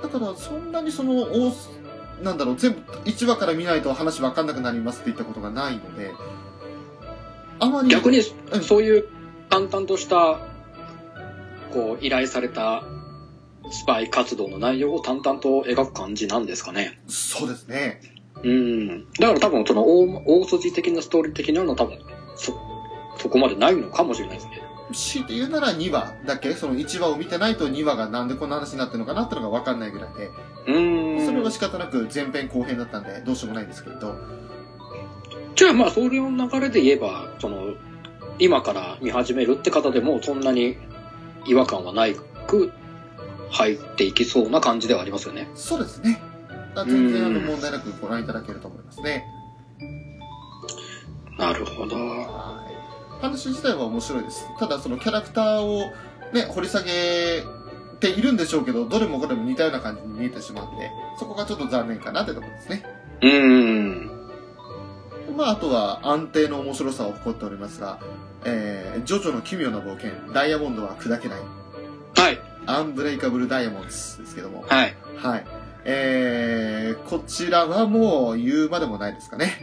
だからそんなにその、なんだろう、全部1話から見ないと話わかんなくなりますって言ったことがないので、あまり。逆にうん、そういう淡々とした、こう、依頼されたスパイ活動の内容を淡々と描く感じなんですかね。そうですね。うん。だから多分その大大筋的なストーリー的なのは多分、そ、そこまでないのかもしれないですね。強いて言うなら2話だけ、その1話を見てないと2話がなんでこんな話になってるのかなってのがわかんないぐらいで、うん。は仕方なく前編後編だったんで、どうしようもないんですけれど、じゃあまあ、それの流れで言えば、その、今から見始めるって方でも、そんなに違和感はないく入っていきそうな感じではありますよね。そうですね。全然あのうん問題なくご覧いただけると思いますね。なるほど。はい。話自体は面白いです。ただそのキャラクターをね、掘り下げているんでしょうけど、どれもこれも似たような感じに見えてしまうんで、そこがちょっと残念かなってところですね。うん。まあ、あとは安定の面白さを誇っておりますが、えー、ジョジョの奇妙な冒険、ダイヤモンドは砕けない、はい。アンブレイカブルダイヤモンドですけども、はい。はい。えー、こちらはもう言うまでもないですかね。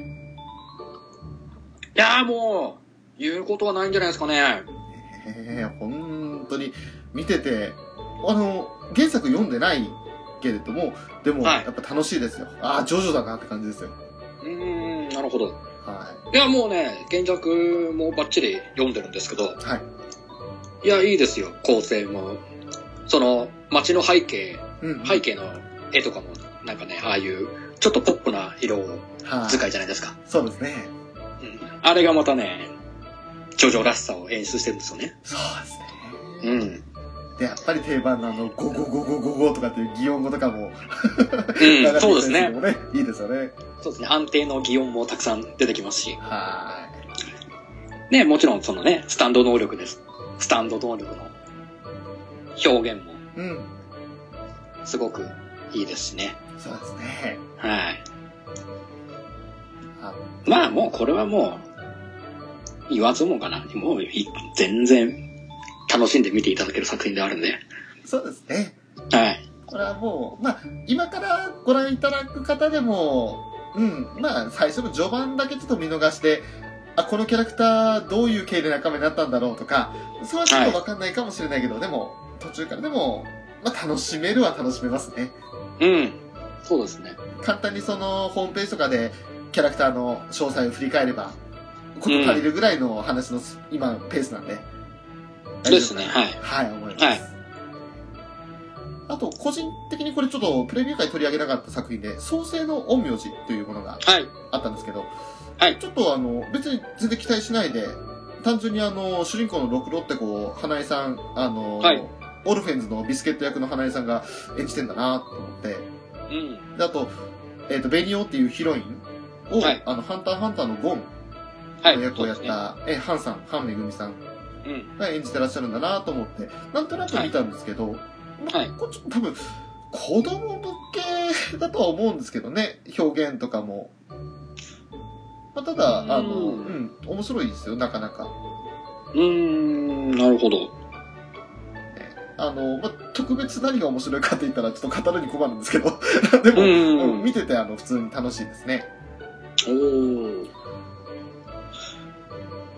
いやーもう、言うことはないんじゃないですかね。えー、本当に見てて、あの、原作読んでないけれども、でも、はいやっぱ楽しいですよ。ああ、ジョジョだなって感じですよ。うーん、なるほど。はいや、もうね、原作もバッチリ読んでるんですけど、い。はい。いや、いいですよ、構成も。その、街の背景、うん。背景の絵とかも、なんかね、ああいう、ちょっとポップな色はい。使いじゃないですか。そうですね。うん。あれがまたね、ジョジョらしさを演出してるんですよね。そうですね。うん。で、やっぱり定番のあの、ゴゴゴゴゴゴとかっていう擬音語とかも、うん、そうですね。いいですよね。そうですね。安定の擬音もたくさん出てきますし。はね、もちろんそのね、スタンド能力です。スタンド能力の表現もい。うん。すごくいいですしね。そうですね。はい。あまあもうこれはもう、言わずもがな。もうい全然楽しんで見ていただける作品であるんで。そうですね。はい。これはもう、まあ、今からご覧いただく方でも、うん、まあ、最初の序盤だけちょっと見逃して、あ、このキャラクターどういう系で仲間になったんだろうとか、それはちょっとわかんないかもしれないけど、でも、途中からでも、まあ、楽しめるは楽しめますね。うん。そうですね。簡単にその、ホームページとかで、キャラクターの詳細を振り返れば、こと足りるぐらいの話の、今、ペースなんで。ですね。はい。はい、思います。はいあと、個人的にこれちょっとプレビュー会取り上げなかった作品で、創世の陰陽師というものがはい。あったんですけど、はいちょっとあの、別に全然期待しないで、単純にあの、主人公のロクロってこう、花江さん、あの、はいオルフェンズのビスケット役の花江さんが演じてんだなと思って、うん。であと、えっ、と、ベニオっていうヒロインを、はいあの、ハンターハンターのゴンはい。の役をやっそうた、え、ハンさん、ハンめぐみさん演じてらっしゃるんだなと思って、なんとなく見たんですけど、まあはいこっと多分、子供向けだとは思うんですけどね、表現とかも。まあ、ただ、うんあの、うん、面白いですよ、なかなか。うーん、なるほど。あの、まあ、特別何が面白いかって言ったらちょっと語るに困るんですけど、でも、うん見ててあの、普通に楽しいですね。おー。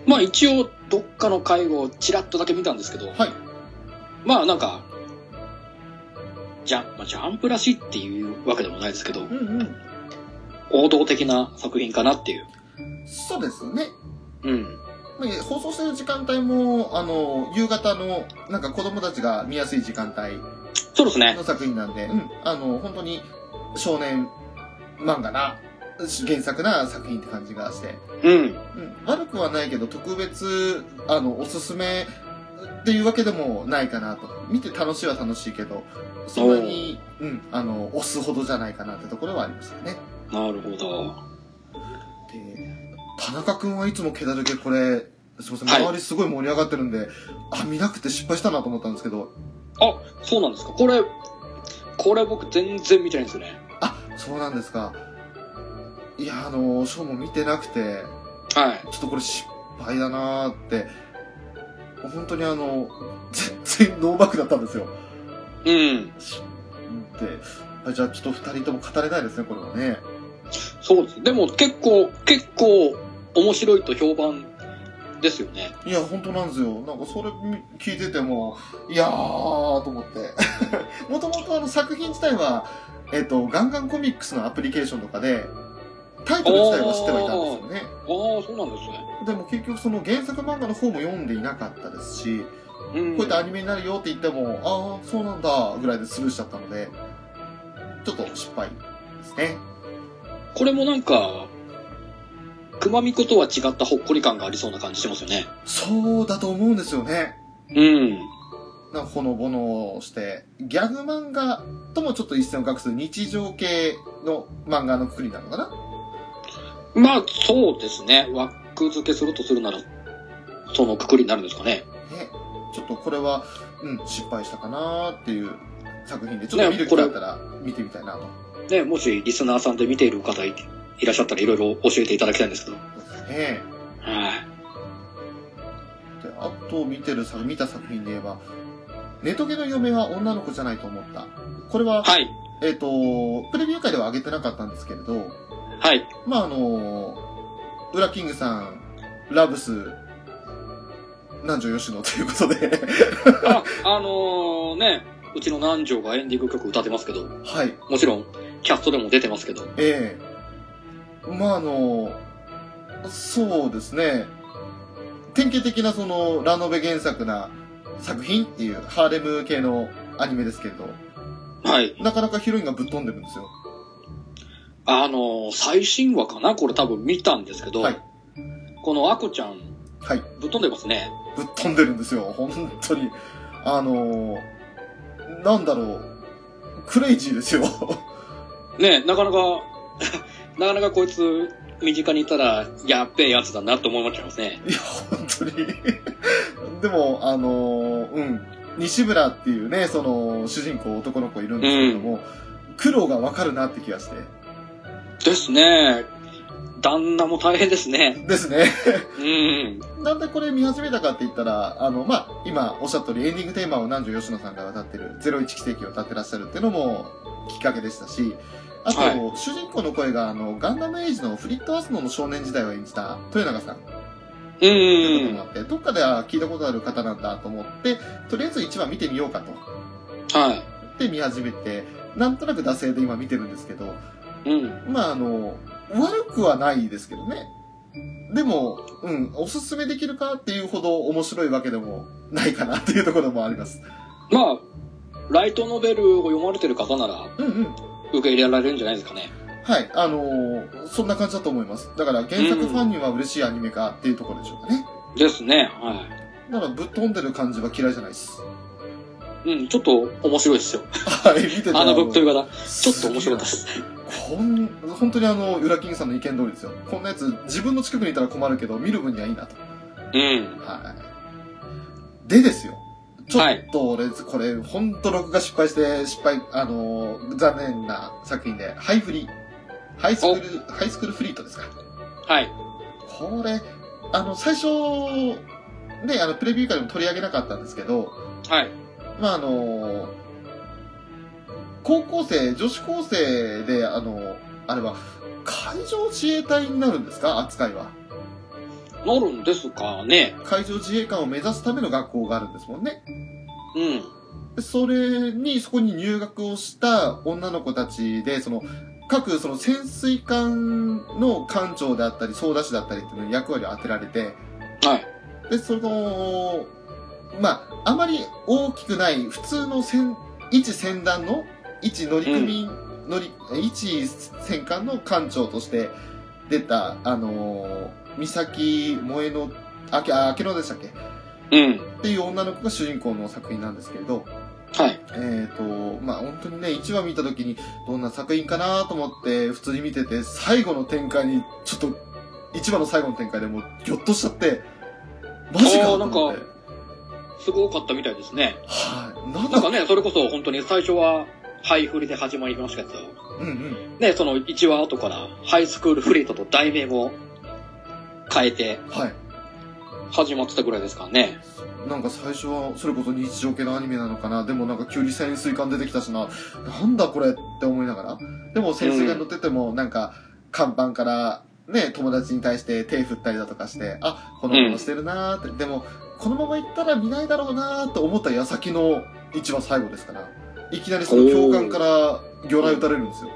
まあ一応、どっかの回をちらっとだけ見たんですけど、はい。まあなんか、じゃ、まあ、ジャンプらしいっていうわけでもないですけど、うんうん。王道的な作品かなっていう。そうですね。うん。まあ放送してる時間帯も、あの、夕方の、なんか子供たちが見やすい時間帯そうですね。の作品なんで、うん、あの、本当に少年漫画な、原作な作品って感じがして、うん。うん、悪くはないけど、特別、あの、おすすめっていうわけでもないかなと。見て楽しいは楽しいけど、そんなに、うん、あの、押すほどじゃないかなってところはありましたね。なるほど。で、田中くんはいつもケダルゲこれ、すいません、はい周りすごい盛り上がってるんで、あ、見なくて失敗したなと思ったんですけど、あ、そうなんですか。これ、これ僕全然見てないんですよね。あ、そうなんですか。いや、あの、ショーも見てなくて、はい。ちょっとこれ失敗だなーって、本当にあの、全然ノーバックだったんですよ。うん。で、あじゃあちょっと二人とも語れないですね、これはね。そうです。でも結構、結構面白いと評判ですよね。いや、本当なんですよ。なんかそれ聞いてても、いやーと思って。もともとあの作品自体は、えっ、と、ガンガンコミックスのアプリケーションとかで、タイトル自体は知ってはいたんですよね。ああ、そうなんですね。でも結局その原作漫画の方も読んでいなかったですし、うん。こうやってアニメになるよって言っても、ああ、そうなんだ、ぐらいでスルーしちゃったので、ちょっと失敗ですね。これもなんか、熊みことは違ったほっこり感がありそうな感じしてますよね。そうだと思うんですよね。うん。なんかほのぼのして、ギャグ漫画ともちょっと一線を画す日常系の漫画のくくりなのかな？まあ、そうですね。枠付けするとするなら、そのくくりになるんですかね。ね。ちょっとこれは、うん、失敗したかなっていう作品で、ちょっと見る気ねだったら見てみたいなと。ね、もしリスナーさんで見ている方いいらっしゃったらいろいろ教えていただきたいんですけど。ねはい。で、あと見てる作、見た作品で言えば、ネトゲの嫁は女の子じゃないと思った。これは、はい。えっ、と、プレビュー会では上げてなかったんですけれど、はい。まああの、ウラキングさん、ラブス、南條吉野ということで、あ、あのーね、うちの南條がエンディング曲歌ってますけど、はい、もちろん、キャストでも出てますけど、ええ。まああの、そうですね、典型的なその、ラノベ原作な作品っていうハーレム系のアニメですけれど、はい。なかなかヒロインがぶっ飛んでるんですよ。あのー最新話かな？これ多分見たんですけど、はいこのアコちゃん、はい。ぶっ飛んでますね。ぶっ飛んでるんですよ。本当に。あのー、なんだろう。クレイジーですよ。ね、なかなか、なかなかこいつ、身近にいたら、やっべえやつだなって思いましたますね。いや、本当に。でも、あのー、うん。西村っていうね、その、主人公男の子いるんですけれども、苦労がわかるなって気がして。ですね。旦那も大変ですね。ですね。うん。なんでこれ見始めたかって言ったら、あの、まあ、今おっしゃった通りエンディングテーマを南條吉野さんが歌ってる01奇跡を歌ってらっしゃるっていうのもきっかけでしたし、あと、はい主人公の声があの、ガンダムエイジのフリットアスノの少年時代を演じた豊永さんうということんもあって、どっかでは聞いたことある方なんだと思って、とりあえず1話見てみようかと。はい。で見始めて、なんとなく惰性で今見てるんですけど、うん。まああの、悪くはないですけどね。でも、うん、おすすめできるかっていうほど面白いわけでもないかなっていうところもあります。まあ、ライトノベルを読まれてる方なら、うんうん。受け入れられるんじゃないですかね。はい、あのーそんな感じだと思います。だから原作ファンには嬉しいアニメかっていうところでしょうかね。ですね。はだからぶっ飛んでる感じは嫌いじゃないです。い。うん、ちょっと面白いですよ。はい、見てて。あのぶっ飛び方、のちょっと面白かったです。こん、本当にあの、ウラキングさんの意見通りですよ。こんなやつ、自分の近くにいたら困るけど、見る分にはいいなと。うん。はい。でですよ。ちょはいっと俺、これ、ほんと録画失敗して、失敗、あのー残念な作品で、ハイフリ。ハイスクール、ハイスクールフリートですか。はい。これ、あの、最初、ね、あの、プレビュー会でも取り上げなかったんですけど、はい。まあ、あの高校生、女子高生で、あのあれは、海上自衛隊になるんですか？扱いは。なるんですかね。海上自衛官を目指すための学校があるんですもんね。うん。でそれに、そこに入学をした女の子たちで、その、各その潜水艦の艦長であったり、操舵士だったりっていうのに役割を当てられて、はい。で、その、まあ、あまり大きくない普通の戦、一戦団の、一乗組、乗り、一戦艦の艦長として出た、あのー、三崎萌えの、あけ、あ、明けのでしたっけ？うん。っていう女の子が主人公の作品なんですけれど、はい。えっ、と、まあ本当にね、1話見た時にどんな作品かなと思って普通に見てて、最後の展開に、ちょっと、1話の最後の展開でもうギョッとしちゃって、マジかと思って。すごかったみたいですね。はい。なんかね、それこそ本当に最初は、ハイフリで始まりましたけど、うんうん。ね、その1話後から、ハイスクールフリートと題名も変えてはい。始まってたぐらいですからね。なんか最初はそれこそ日常系のアニメなのかなでもなんか急に潜水艦出てきたしななんだこれって思いながらでも潜水艦乗っててもなんか看板からね友達に対して手振ったりだとかしてあこのまましてるなーって、でもこのまま行ったら見ないだろうなーって思った矢先の一番最後ですからいきなりその教官から魚雷撃たれるんですよ。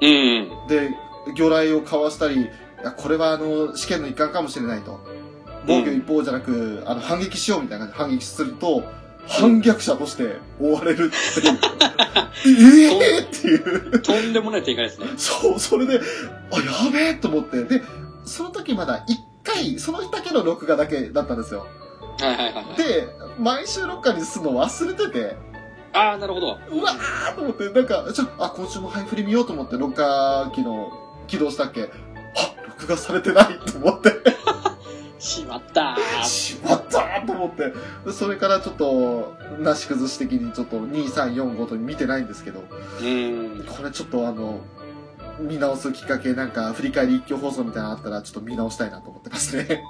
うん。で魚雷をかわしたりいやこれはあの試験の一環かもしれないと。防御一方じゃなく、あの反撃しようみたいな感じで反撃すると反逆者として追われるっていう。え えー、っていう。とんでもない展開ですね。そうそれであやべえと思って。でその時まだ1回そのだけの録画だけだったんですよはいはいはいはい。で毎週録画にするの忘れててああ、なるほど。うわーと思って、なんか、じゃあ、今週もハイフリ見ようと思って、録画機能起動したっけあ、録画されてないと思って、しまったー。しまったーと思って、でそれからちょっと、なし崩し的にちょっと2、3、4、5と見てないんですけど、うん。これちょっとあの、見直すきっかけ、なんか、振り返り一挙放送みたいなのあったら、ちょっと見直したいなと思ってますね。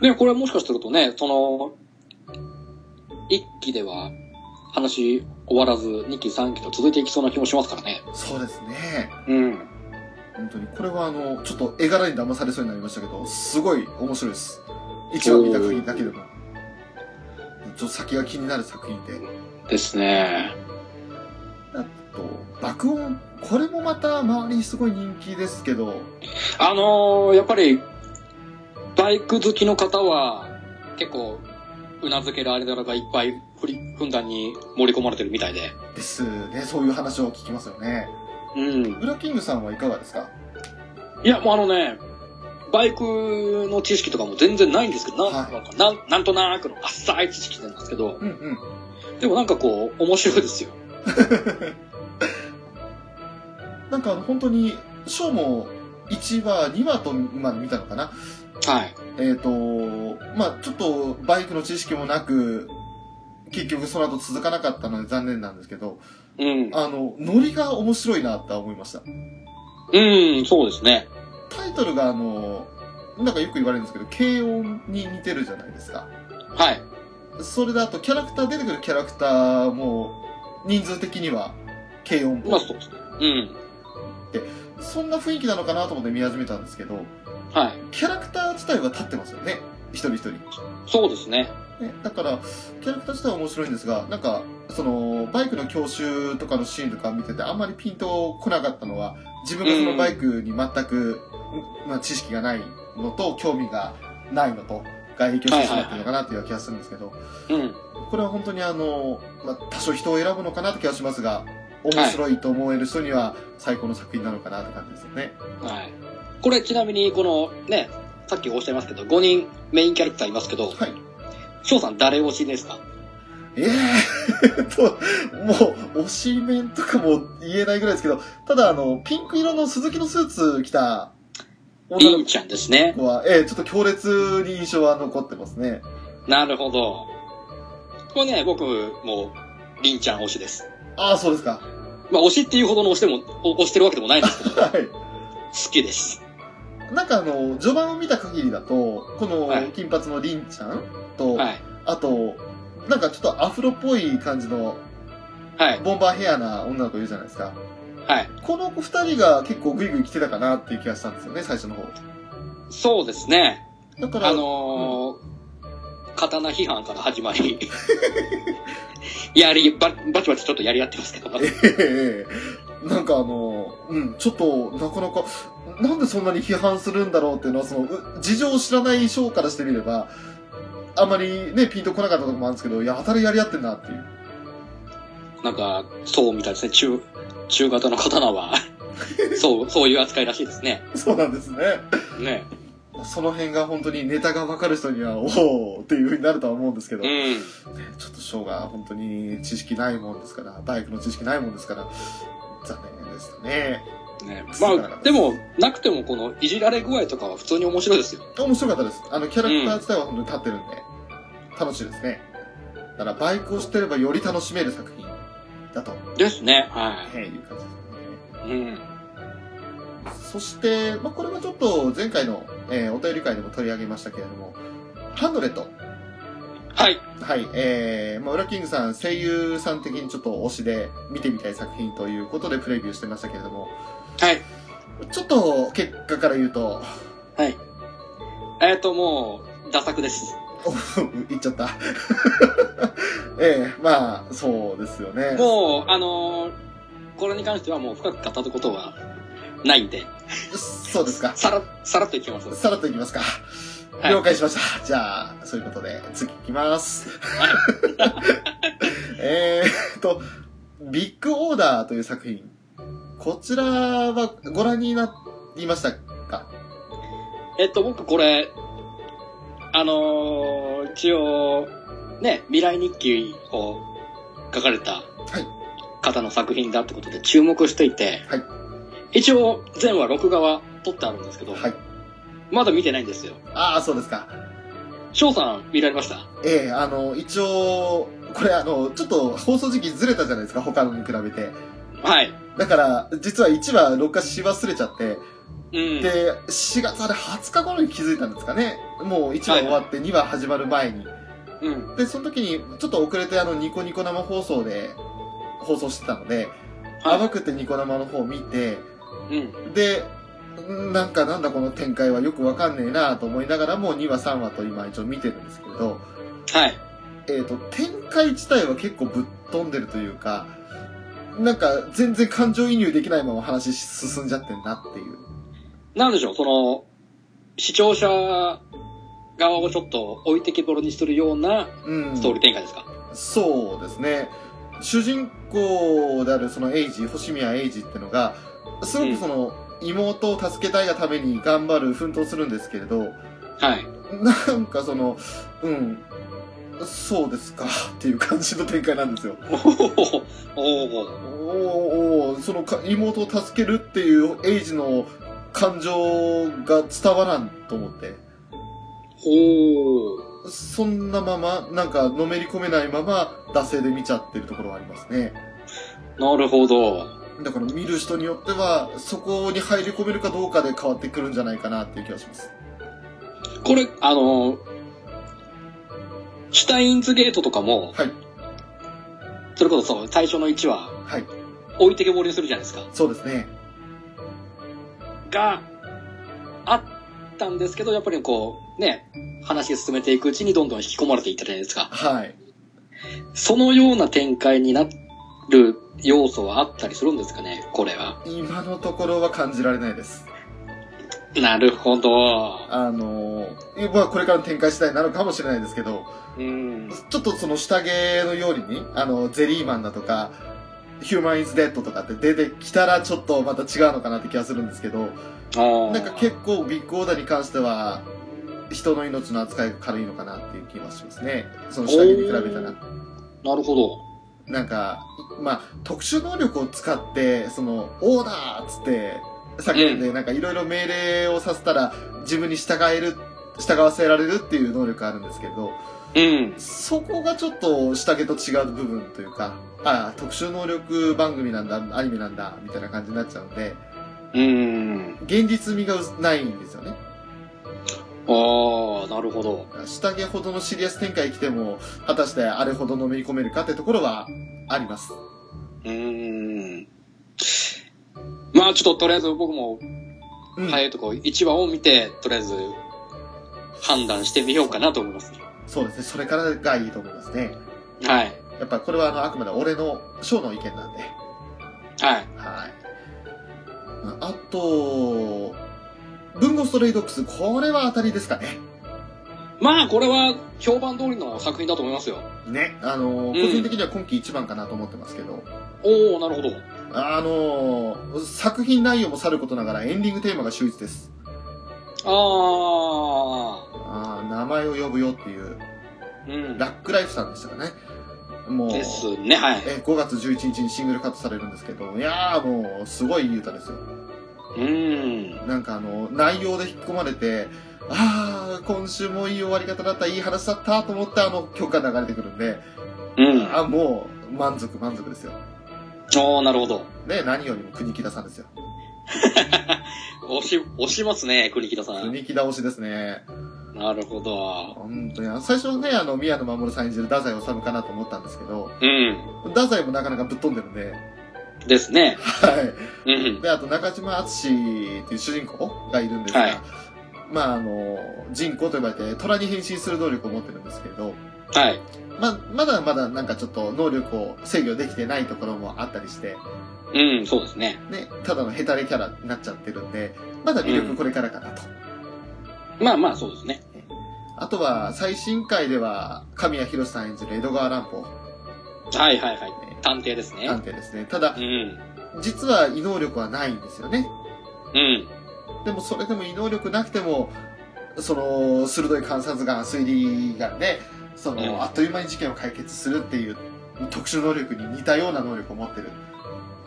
ね、これもしかするとね、その、一期では話終わらず、二期、三期と続いていきそうな気もしますからね。そうですね。うん。本当に。これはあの、ちょっと絵柄に騙されそうになりましたけど、すごい面白いです。一話見た限りだけでも。ちょっと先が気になる作品で。ですね。あと、爆音。これもまた周りにすごい人気ですけど、あのー、やっぱり、バイク好きの方は、結構、うなずけるあれだらがいっぱいふり、ふんだんに盛り込まれてるみたいで。ですね。そういう話を聞きますよね。うん。ウラキングさんはいかがですか？いや、もうあのね、バイクの知識とかも全然ないんですけど、なはいななんとなくの浅い知識なんですけど、うんうん。でもなんかこう、面白いですよ。なんか本当に、ショーも1話、2話とまで見たのかな？はい。えっ、と、まあちょっとバイクの知識もなく、結局その後続かなかったので残念なんですけど、うん。あの、ノリが面白いなって思いました。うん、そうですね。タイトルがあの、なんかよく言われるんですけど、軽音に似てるじゃないですか。はい。それだとキャラクター、出てくるキャラクターも、人数的には軽音っぽいまあそうですね。うん。そんな雰囲気なのかなと思って見始めたんですけど、はい。キャラクター自体は立ってますよね。一人一人。そうですね。ね、だから、キャラクター自体は面白いんですが、なんか、その、バイクの教習とかのシーンとか見てて、あんまりピンと来なかったのは、自分がそのバイクに全く、まあ、知識がないのと、興味がないのと、が影響してしまってるのかなっていう気がするんですけど、うん。これは本当にあの、まあ、多少人を選ぶのかなって気がしますが、面白いと思える人には最高の作品なのかなって感じですよね。はい。これちなみに、このね、さっきおっしゃいますけど、5人メインキャラクターいますけど、はい。翔さん誰推しですか？ええー、と、もう、推しメンとかも言えないぐらいですけど、ただあの、ピンク色の鈴木のスーツ着た女のりんちゃんですね。子は、ええちょっと強烈に印象は残ってますね。なるほど。これね、僕もりんちゃん推しです。ああ、そうですか。まあ推しっていうほどの推しても、お推してるわけでもないんですけど、はい。好きです。なんかあの、序盤を見た限りだと、このはい金髪のりんちゃんと、はい。あと、なんかちょっとアフロっぽい感じのはい。ボンバーヘアな女の子いるじゃないですか。はい。この二人が結構グイグイ来てたかなっていう気がしたんですよね、最初の方。そうですね。だから、あのー刀批判から始まり、やり、ば、バチバチちょっとやり合ってますけど。ええなんかあの、うん、ちょっと、なかなか、なんでそんなに批判するんだろうっていうのは、その、う事情を知らない章からしてみれば、あまりね、ピンとこなかったところもあるんですけど、やたらやり合ってんなっていう。なんか、そうみたいですね。中、中型の刀は、そう、そういう扱いらしいですね。そうなんですね。ね。なその辺が本当にネタが分かる人には、おおっていう風になるとは思うんですけど、うね、ん。ちょっとショーが本当に知識ないもんですから、バイクの知識ないもんですから、残念でしたね。ね、まあ、でも、なくてもこのいじられ具合とかは普通に面白いですよ。面白かったです。あの、キャラクター自体は本当に立ってるんで、楽しいですね。だから、バイクを知ってればより楽しめる作品だと、ですね。はえーいう感じですね。い。うん。そして、まあ、これはちょっと前回の、えーお便り会でも取り上げましたけれども、ハンドレット。はい。はい、えー、まあ、ウラキングさん、声優さん的にちょっと推しで見てみたい作品ということでプレビューしてましたけれども、はい。ちょっと結果から言うと、はい。えっ、と、もう、ダ作です。お 言っちゃった。ええまあ、そうですよね。もう、あのーこれに関してはもう深く語ることはないんで、そうですか。さら、さらっといきます。さらっといきますか。はい了解しました。じゃあ、そういうことで、次行きます。えーっと、ビッグオーダーという作品。こちらはご覧になりましたか？えっと、僕これ、あのー一応、ね、未来日記を書かれたはい。方の作品だってことで注目していて、はい一応、前話録画は撮ってあるんですけど、はい。まだ見てないんですよ。ああ、そうですか。翔さん見られました？ええあの、一応、これあの、ちょっと放送時期ずれたじゃないですか、他のに比べて。はい。だから、実は1話録画し忘れちゃって、うん。で、4月あれ20日頃に気づいたんですかね。もう1話終わって2話始まる前に。うん。で、その時にちょっと遅れてあのニコニコ生放送で放送してたので、はい甘くてニコ生の方を見て、うん。で、んなんかなんだこの展開はよくわかんねえなと思いながらも2話3話と今一応見てるんですけれど、はい。えっ、と、展開自体は結構ぶっ飛んでるというか、なんか全然感情移入できないまま話進んじゃってんなっていう。なんでしょう、その、視聴者側をちょっと置いてけぼりにするようなうん。ストーリー展開ですか、そうですね。主人公であるそのエイジ、星宮エイジってのが、すごくその、妹を助けたいがために頑張る、奮闘するんですけれど、はい。なんかその、うん、そうですかっていう感じの展開なんですよ。おおおおそのか妹を助けるっていうエイジの感情が伝わらんと思って。おそんなまま、なんか、のめり込めないまま、惰性で見ちゃってるところはありますね。なるほど。だから見る人によっては、そこに入り込めるかどうかで変わってくるんじゃないかなっていう気がします。これ、あの、シュタインズゲートとかも、はい。それこそそう最初の1話、はい。置いてけぼりにするじゃないですか。そうですね。が、あったんですけど、やっぱりこう、ね、話を進めていくうちにどんどん引き込まれていったじゃないですか。はい。そのような展開になる要素はあったりするんですかね、これは。今のところは感じられないです。なるほど。あのー、まあこれからの展開次第なのかもしれないですけど、うん。ちょっとその下着のように、あの、ゼリーマンだとか、ヒューマンイズデッドとかって出てきたらちょっとまた違うのかなって気がするんですけど。なんか結構ビッグオーダーに関しては、人の命の扱いが軽いのかなっていう気はしますね。その下着に比べたら。なるほど。なんか、まあ、特殊能力を使って、その、オーダーっつって、叫んで、なんかいろいろ命令をさせたら、自分に従える、従わせられるっていう能力があるんですけど、うん。そこがちょっと下着と違う部分というか、ああ、特殊能力番組なんだ、アニメなんだ、みたいな感じになっちゃうんで、うん。現実味がないんですよね。ああ、なるほど。下着ほどのシリアス展開来ても、果たしてあれほどのめり込めるかってところはあります。うーん。まあちょっととりあえず僕もうん。早いとこ1話を見て、とりあえず判断してみようかなと思います。そうですね。それからがいいと思いますね。はい。やっぱこれはあの、あくまで俺の、ショーの意見なんで。はい。はい。あと、文豪ストレイドックス、これは当たりですかね。まあこれは評判通りの作品だと思いますよ。ね。あの、ん個人的には今季一番かなと思ってますけど、おおなるほど。あの、作品内容もさることながらエンディングテーマが秀逸です。ああー名前を呼ぶよっていう、ー。うん。ラックライフさんでしたかね。もう、ですね、はい。え5月11日にシングルカットされるんですけど、いやーもう、すごいいい歌ですよ。うん。なんかあの、内容で引き込まれて、あー、今週もいい終わり方だった、いい話だったと思ってあの曲が流れてくるんで、うん。あ、もう、満足満足ですよ。ああ、なるほど。ね、何よりも国木田さんですよ。押し、押しますね、国木田さん。国木田推しですね。なるほど。本当に、最初ね、あの、宮野真守さん演じる太宰治かなと思ったんですけど、うん。太宰もなかなかぶっ飛んでるんで、ですね。はい。うん。で、あと中島敦っていう主人公がいるんですが、はいまああの、人工と呼ばれて虎に変身する能力を持ってるんですけれど、はい。まあ、まだまだなんかちょっと能力を制御できてないところもあったりして、うん、そうですね。ね、ただのヘタレキャラになっちゃってるんで、まだ魅力これからかなと。まあまあ、そうですね。あとは、最新回では、神谷博さん演じる江戸川乱歩、はいはいはい。探偵ですね。探偵ですね。ただう、ん。実は異能力はないんですよね。うん。でもそれでも異能力なくても、その、鋭い観察眼、推理眼で、その、うんあっという間に事件を解決するっていう特殊能力に似たような能力を持ってる。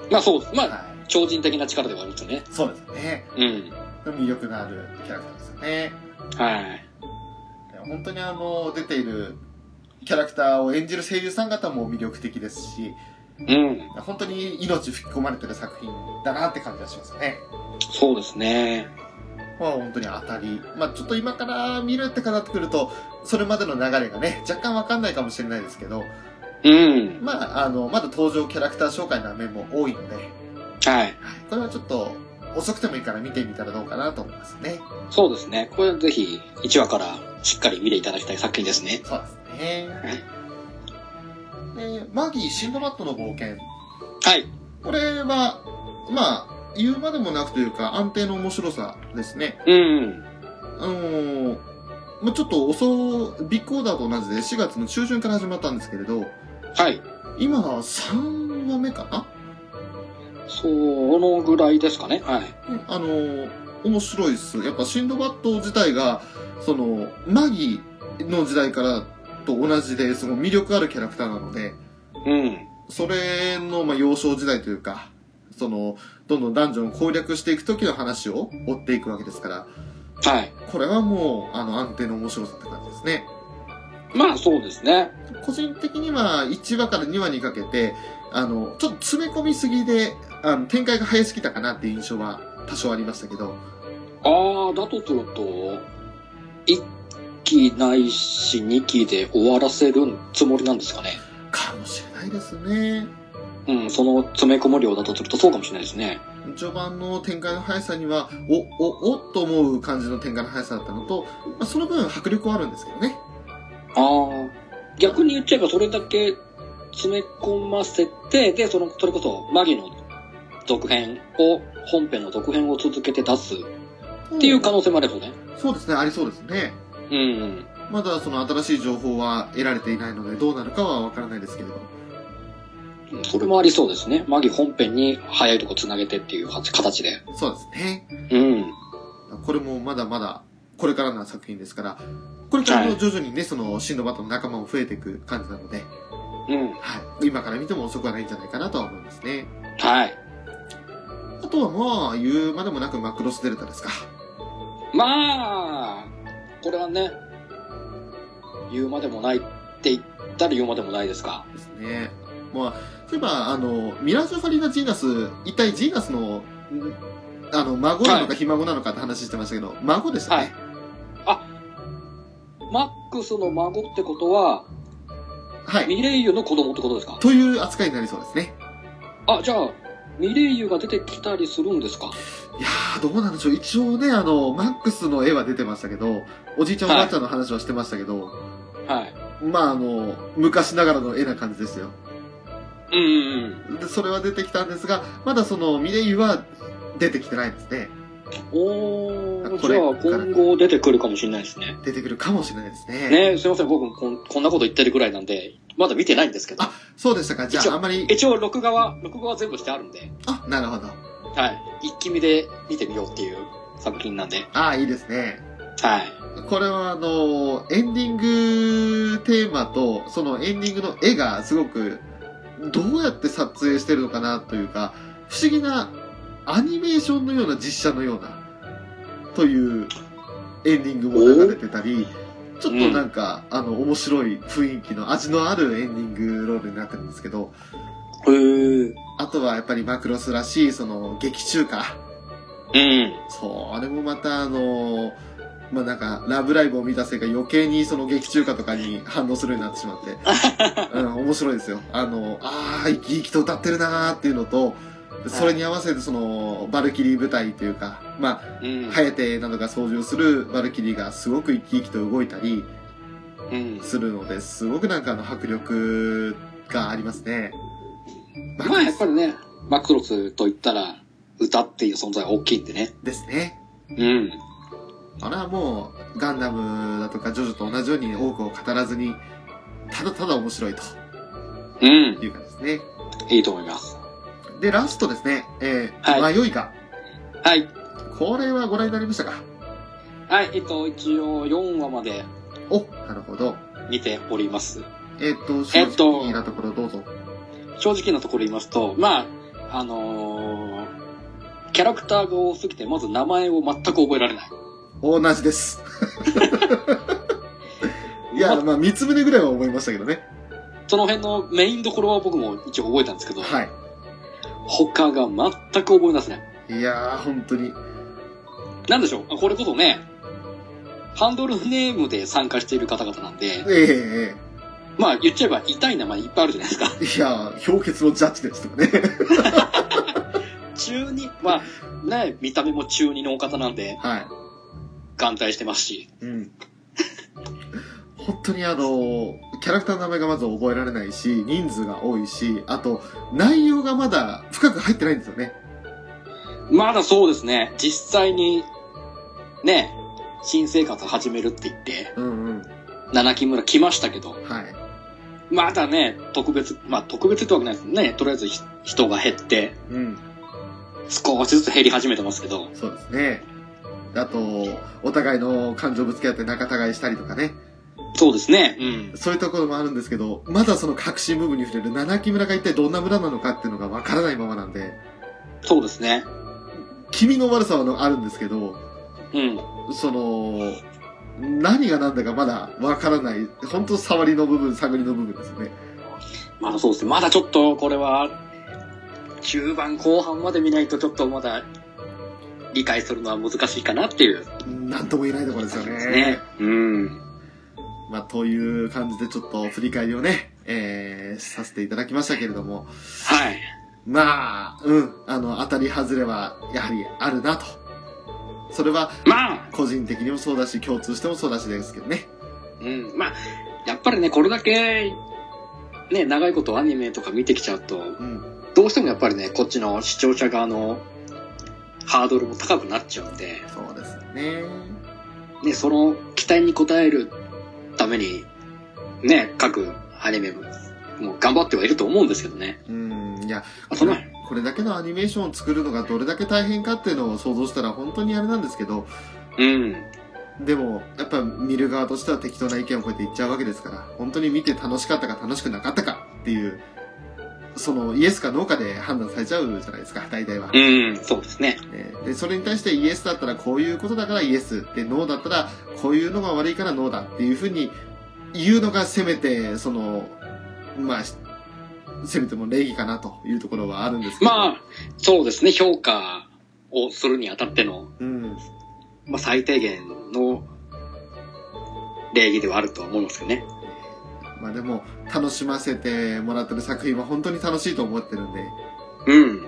まあそうです。まあ、はい。超人的な力ではありますよね。そうですね。うん。魅力のあるキャラクターですよね。はい。本当にあの、出ているキャラクターを演じる声優さん方も魅力的ですし、うん。本当に命吹き込まれてる作品だなって感じがしますよね。そうですね。まあ本当に当たり。まあちょっと今から見るってかなってくると、それまでの流れがね、若干わかんないかもしれないですけど、うん。まああの、まだ登場キャラクター紹介の面も多いので、はい。これはちょっと遅くてもいいから見てみたらどうかなと思いますね。そうですね。これはぜひ、1話からしっかり見ていただきたい作品ですね。そうですね。でマギー・シンドバッドの冒険。はい。これは、まあ、言うまでもなくというか、安定の面白さですね。うん。あのーまあちょっと遅、ビッグオーダーと同じで4月の中旬から始まったんですけれど、はい。今は3話目かな？そのぐらいですかね。はい。あのー面白いです。やっぱシンドバッド自体が、その、マギの時代からと同じで、その魅力あるキャラクターなので、うん。それの、まあ、幼少時代というか、その、どんどんダンジョンを攻略していく時の話を追っていくわけですから、はい。これはもう、あの、安定の面白さって感じですね。まあそうですね。個人的には1話から2話にかけて、あの、ちょっと詰め込みすぎで、あの、展開が早すぎたかなっていう印象は多少ありましたけど、ああ、だとすると、1期ないし2期で終わらせるつもりなんですかね。かもしれないですね。うん、その詰め込む量だとするとそうかもしれないですね。序盤の展開の速さには、お、お、おっと思う感じの展開の速さだったのと、まあ、その分迫力はあるんですけどね。ああ、逆に言っちゃえばそれだけ詰め込ませて、で、その、それこそマギの続編を、本編の続編を続けて出すっていう可能性もあるよね。そうですね、ありそうですね。うん。まだその新しい情報は得られていないので、どうなるかはわからないですけれど。それもありそうですね。マギ本編に早いとこ繋げてっていう形で。そうですね。うん。これもまだまだ、これからの作品ですから、これからの徐々にね、その、シンドバッドの仲間も増えていく感じなので、うん。はい。今から見ても遅くはないんじゃないかなとは思いますね。はい。あとはまあ、言うまでもなくマクロスデルタですか。まあ、これはね、言うまでもないって言ったら言うまでもないですか。ですね。まあ、そういえば、あの、ミラージュ・ファリーナ・ジーナス、一体ジーナスの、んあの、孫なのかひ孫なのかって話してましたけど、孫でしたね。マックスの孫ってことは、はい。ミレイユの子供ってことですか？という扱いになりそうですね。あ、じゃあ、ミレイユが出てきたりするんですか？いやー、どうなんでしょう。一応ね、あの、マックスの絵は出てましたけど、おじいちゃんおばあちゃんの話はしてましたけど、はい。まあ、あの、昔ながらの絵な感じですよ。うんうんうん。で、それは出てきたんですが、まだその、ミレイユは出てきてないですね。おー、これじゃあ今後出てくるかもしれないですね。出てくるかもしれないですね。ねすいません、僕こんこんなこと言ってるぐらいなんで、まだ見てないんですけど。あそうでしたか。じゃあ、あんまり、一応、録画は、録画は全部してあるんで、あ、なるほど。はい。一気見で見てみようっていう作品なんで。ああ、いいですね。はい。これはあの、エンディングテーマと、そのエンディングの絵がすごく、どうやって撮影してるのかなというか、不思議なアニメーションのような実写のような、というエンディングも流れてたり、ちょっとなんか、あの、面白い雰囲気の味のあるエンディングロールになってるんですけど。あとはやっぱりマクロスらしい、その、劇中歌。うん。そう、あれもまたあのまあなんか、ラブライブを見たせいか余計にその劇中歌とかに反応するようになってしまって、うん、面白いですよ。あの、ああ、生き生きと歌ってるなーっていうのと、それに合わせてその、バルキリー舞台というか、まうんあ、。ハヤテなどが操縦するバルキリーがすごく生き生きと動いたりうん。するので、すごくなんかあの、迫力がありますね。まあやっぱりね、マクロスと言ったら、歌っていう存在が大きいんでね。ですね。うん。あれはもう、ガンダムだとかジョジョと同じように多くを語らずに、ただただ面白いとうん。いう感じですね。いいと思います。で、ラストですね、えーは迷いが。はい。これはご覧になりましたか？はい、えっと、一応4話までお、なるほど。見ております。えっ、と、正えっと直なところどうぞ。正直なところ言いますと、まあ、あのー、キャラクターが多すぎて、まず名前を全く覚えられない。同じです。いや、ままあ、三つ胸ぐらいは思いましたけどね。その辺のメインどころは僕も一応覚えたんですけど、はい。他が全く覚え出せない。いやー、本当に。なんでしょう？これこそね、ハンドルネームで参加している方々なんで、ええまあ言っちゃえば痛い名前いっぱいあるじゃないですか。ええいやー、氷結のジャッジですとかね。中二、まあね、見た目も中二のお方なんで、はい。眼帯してますし。うん。本当にあの、キャラクターの名前がまず覚えられないし、人数が多いし、あと、内容がまだ深く入ってないんですよね。まだそうですね、実際に、ね、新生活始めるって言って、うんうん。七木村来ましたけど、はい。まだね、特別、まあ特別ってわけないですね。とりあえずひ人が減って、うん。少しずつ減り始めてますけど、そうですね。あと、お互いの感情ぶつけ合って仲違いしたりとかね。そうですね、うん。そういうところもあるんですけど、まだその核心部分に触れる七木村が一体どんな村なのかっていうのがわからないままなんで、そうですね。気味の悪さはあるんですけど、うん。その、何が何だかまだわからない、本当触りの部分、探りの部分ですよね。まだそうですね。まだちょっとこれは、中盤後半まで見ないとちょっとまだ理解するのは難しいかなっていうなんとも言えないところですよねね。。うん。まあ、という感じでちょっと振り返りをね、えー、させていただきましたけれども、はい。まあ、うん、あの、当たり外れはやはりあるなと。それは、まあ、個人的にもそうだし、共通してもそうだしですけどね。うん。まあ、やっぱりね、これだけ、ね、長いことアニメとか見てきちゃうと、うん。どうしてもやっぱりね、こっちの視聴者側のハードルも高くなっちゃうんで、そうですよね。ね、その期待に応えるために、ね、各アニメも、もう頑張ってはいると思うんですけどね。うん、いや、あその、これだけのアニメーションを作るのがどれだけ大変かっていうのを想像したら本当にあれなんですけど、うん。でも、やっぱ見る側としては適当な意見をこうやって言っちゃうわけですから、本当に見て楽しかったか楽しくなかったかっていう、そのイエスかノーかで判断されちゃうじゃないですか、大体は。うん、そうですね。えーで、それに対してイエスだったらこういうことだからイエス。で、ノーだったらこういうのが悪いからノーだっていうふうに言うのがせめて、その、まあ、しせめても礼儀かなというところはあるんですけど。まあ、そうですね、評価をするにあたっての、うん。まあ、最低限の礼儀ではあるとは思いますよね。まあでも、楽しませてもらってる作品は本当に楽しいと思ってるんで、うん。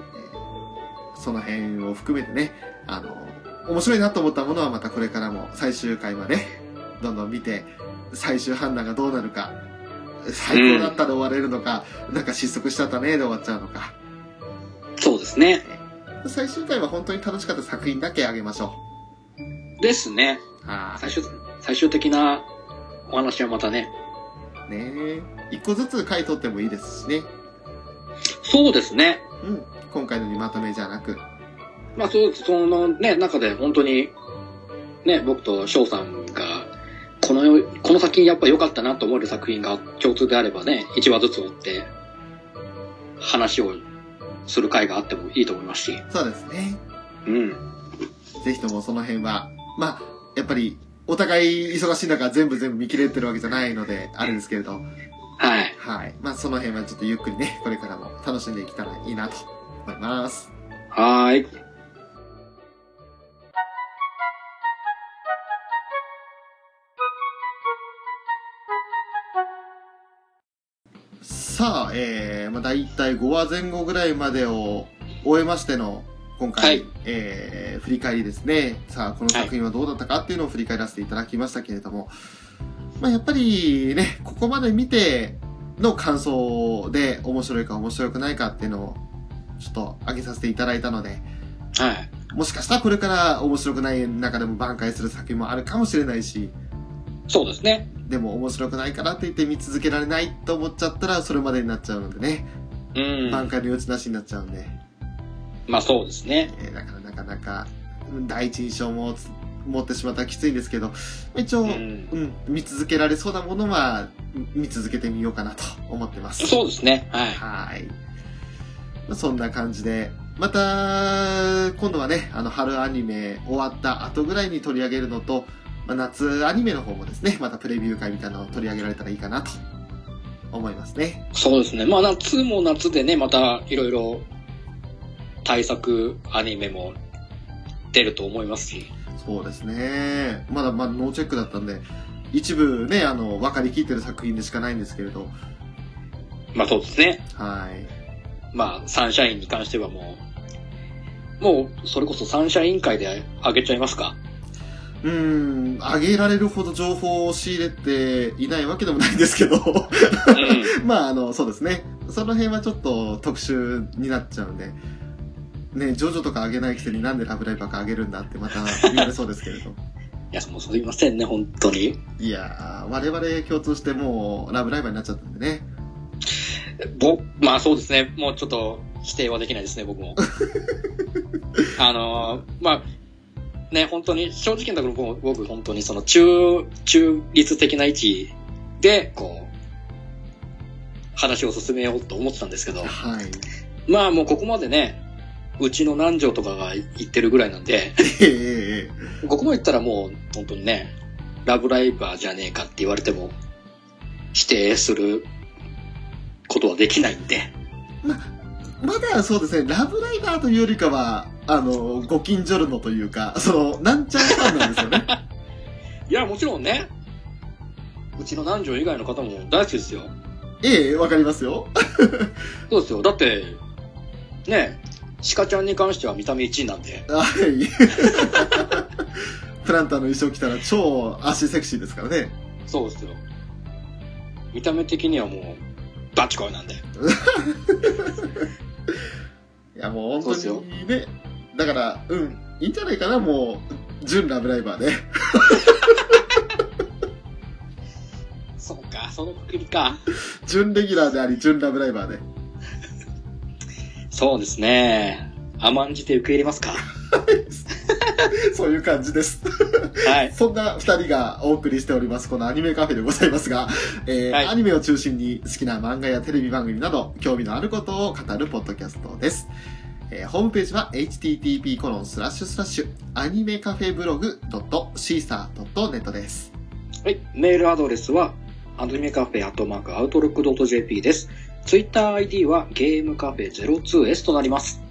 その辺を含めてね、あの、面白いなと思ったものはまたこれからも最終回までどんどん見て、最終判断がどうなるか、最高だったで終われるのか、なんか失速しちゃったねで終わっちゃうのか。そうですね。最終回は本当に楽しかった作品だけあげましょですね。最終、最終的なお話はまたね。い。ねえ。一個ずつ回取ってもいいですしね。そうですね。うん。今回のにまとめじゃなく。まあそう、そのね、中で本当に、ね、僕と翔さんが、この、この作品やっぱ良かったなと思える作品が共通であればね、1話ずつ追って、話をする回があってもいいと思いますし。そうですね。うん。ぜひともその辺は、まあ、やっぱり、お互い忙しい中全部全部見切れてるわけじゃないので、あれですけれど、はい。はい。まあ、その辺はちょっとゆっくりね、これからも楽しんでいけたらいいなと思います。はーい。さあ、えー、まあ、大体5話前後ぐらいまでを終えましての、今回、はいえー、振り返りですね。さあ、この作品はどうだったかっていうのを振り返らせていただきましたけれども、まあ、やっぱりね、ここまで見ての感想で面白いか面白くないかっていうのを、ちょっと上げさせていただいたので、はい。もしかしたらこれから面白くない中でも挽回する作品もあるかもしれないし、そうですね。でも面白くないからって言って見続けられないと思っちゃったらそれまでになっちゃうのでね、うん。挽回の余地なしになっちゃうんで、まあそうですね。えーだからなかなかうん第一印象もつ持ってしまったらきついんですけど、一応、ううんん。見続けられそうなものは見続けてみようかなと思ってます。そうですね。はい。はい。まあそんな感じで、また、今度はね、あの、春アニメ終わった後ぐらいに取り上げるのと、まあ、夏アニメの方もですね、またプレビュー会みたいなのを取り上げられたらいいかなと思いますね。そうですね。まあ夏も夏でね、またいろいろ対策アニメも出ると思いますし。そうですね。まだまだノーチェックだったんで、一部ね、あの、分かりきってる作品でしかないんですけれど、まあそうですね。はい。まあサンシャインに関してはもう、もうそれこそサンシャイン会であげちゃいますかうーん、上げられるほど情報を仕入れていないわけでもないんですけど、うん。まあ、あの、そうですね。その辺はちょっと特殊になっちゃうんで、ね、ジョジョとか上げないくせになんでラブライブか上げるんだってまた言われそうですけれど。いや、もうすいませんね、本当に。いやー、我々共通してもうラブライバーになっちゃったんでね。ぼ、まあそうですね。もうちょっと否定はできないですね、僕も。あのーまあ、ね、本当に、正直なところ僕僕本当にその中、中立的な位置で、こう、話を進めようと思ってたんですけど、はい。まあもうここまでね、うちの南條とかが言ってるぐらいなんで、えええここまで言ったらもう本当にね、ラブライバーじゃねえかって言われても、否定することはできないんで、まだそうですね、ラブライバーというよりかは、あの、ご近所るのというか、その、なんちゃんファンなんですよね。いや、もちろんね、うちの南條以外の方も大好きですよ。ええわかりますよ。そうですよ。だって、ね、鹿ちゃんに関しては見た目1位なんで、はい。プランターの衣装着たら超足セクシーですからね。そうですよ。見た目的にはもう、バッチコイなんで。いや、もう本当にね。だから、うん、いいんじゃないかな、もう、純ラブライバーで。そうか、そのくくりか。純レギュラーであり、純ラブライバーで。そうですね。甘んじて受け入れますか？そういう感じです。はい。そんな二人がお送りしております、このアニメカフェでございますが、えーはいアニメを中心に好きな漫画やテレビ番組など、興味のあることを語るポッドキャストです。えーホームページは http コロンスラッシュスラッシュアニメカフェブログ .caesar.net です。はい。メールアドレスは、アニメカフェアットマークアウトロックドット JP です。ツイッター ID はゲームカフェ 02S となります。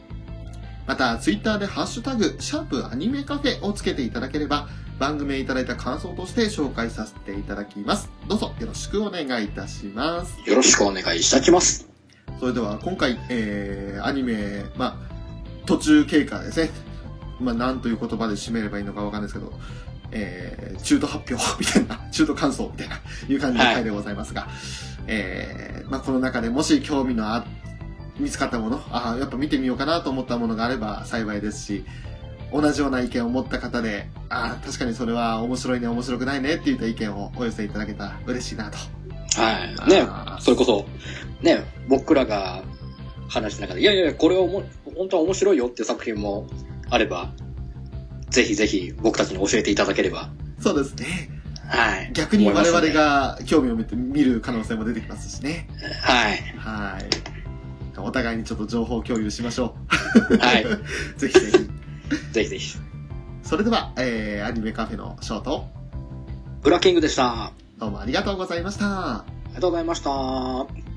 また、ツイッターでハッシュタグ、シャープアニメカフェをつけていただければ、番組へいただいた感想として紹介させていただきます。どうぞよろしくお願いいたします。よろしくお願いいたします。それでは今回、えー、アニメ、まあ、途中経過ですね。まあ、なんという言葉で締めればいいのかわかんないですけど、えー、中途発表みたいな、中途感想みたいな、いう感じの回でございますが、えー、まあ、この中でもし興味のあ、見つかったもの、ああ、やっぱ見てみようかなと思ったものがあれば幸いですし、同じような意見を持った方で、ああ、確かにそれは面白いね、面白くないねっていった意見をお寄せいただけたら嬉しいなと。はい。ねそれこそ、ね、僕らが話した中で、いやいや、これはおも本当は面白いよっていう作品もあれば、ぜひぜひ僕たちに教えていただければ。そうですね。はい。逆に我々。が興味を持って見る可能性も出てきますしね。はい。はい。お互いにちょっと情報共有しましょはい。う。ぜひぜひ。ぜひぜひ。それでは、えー、アニメカフェのショート、ブラッキングでした。あどうもありがとうございました。りがとうございました。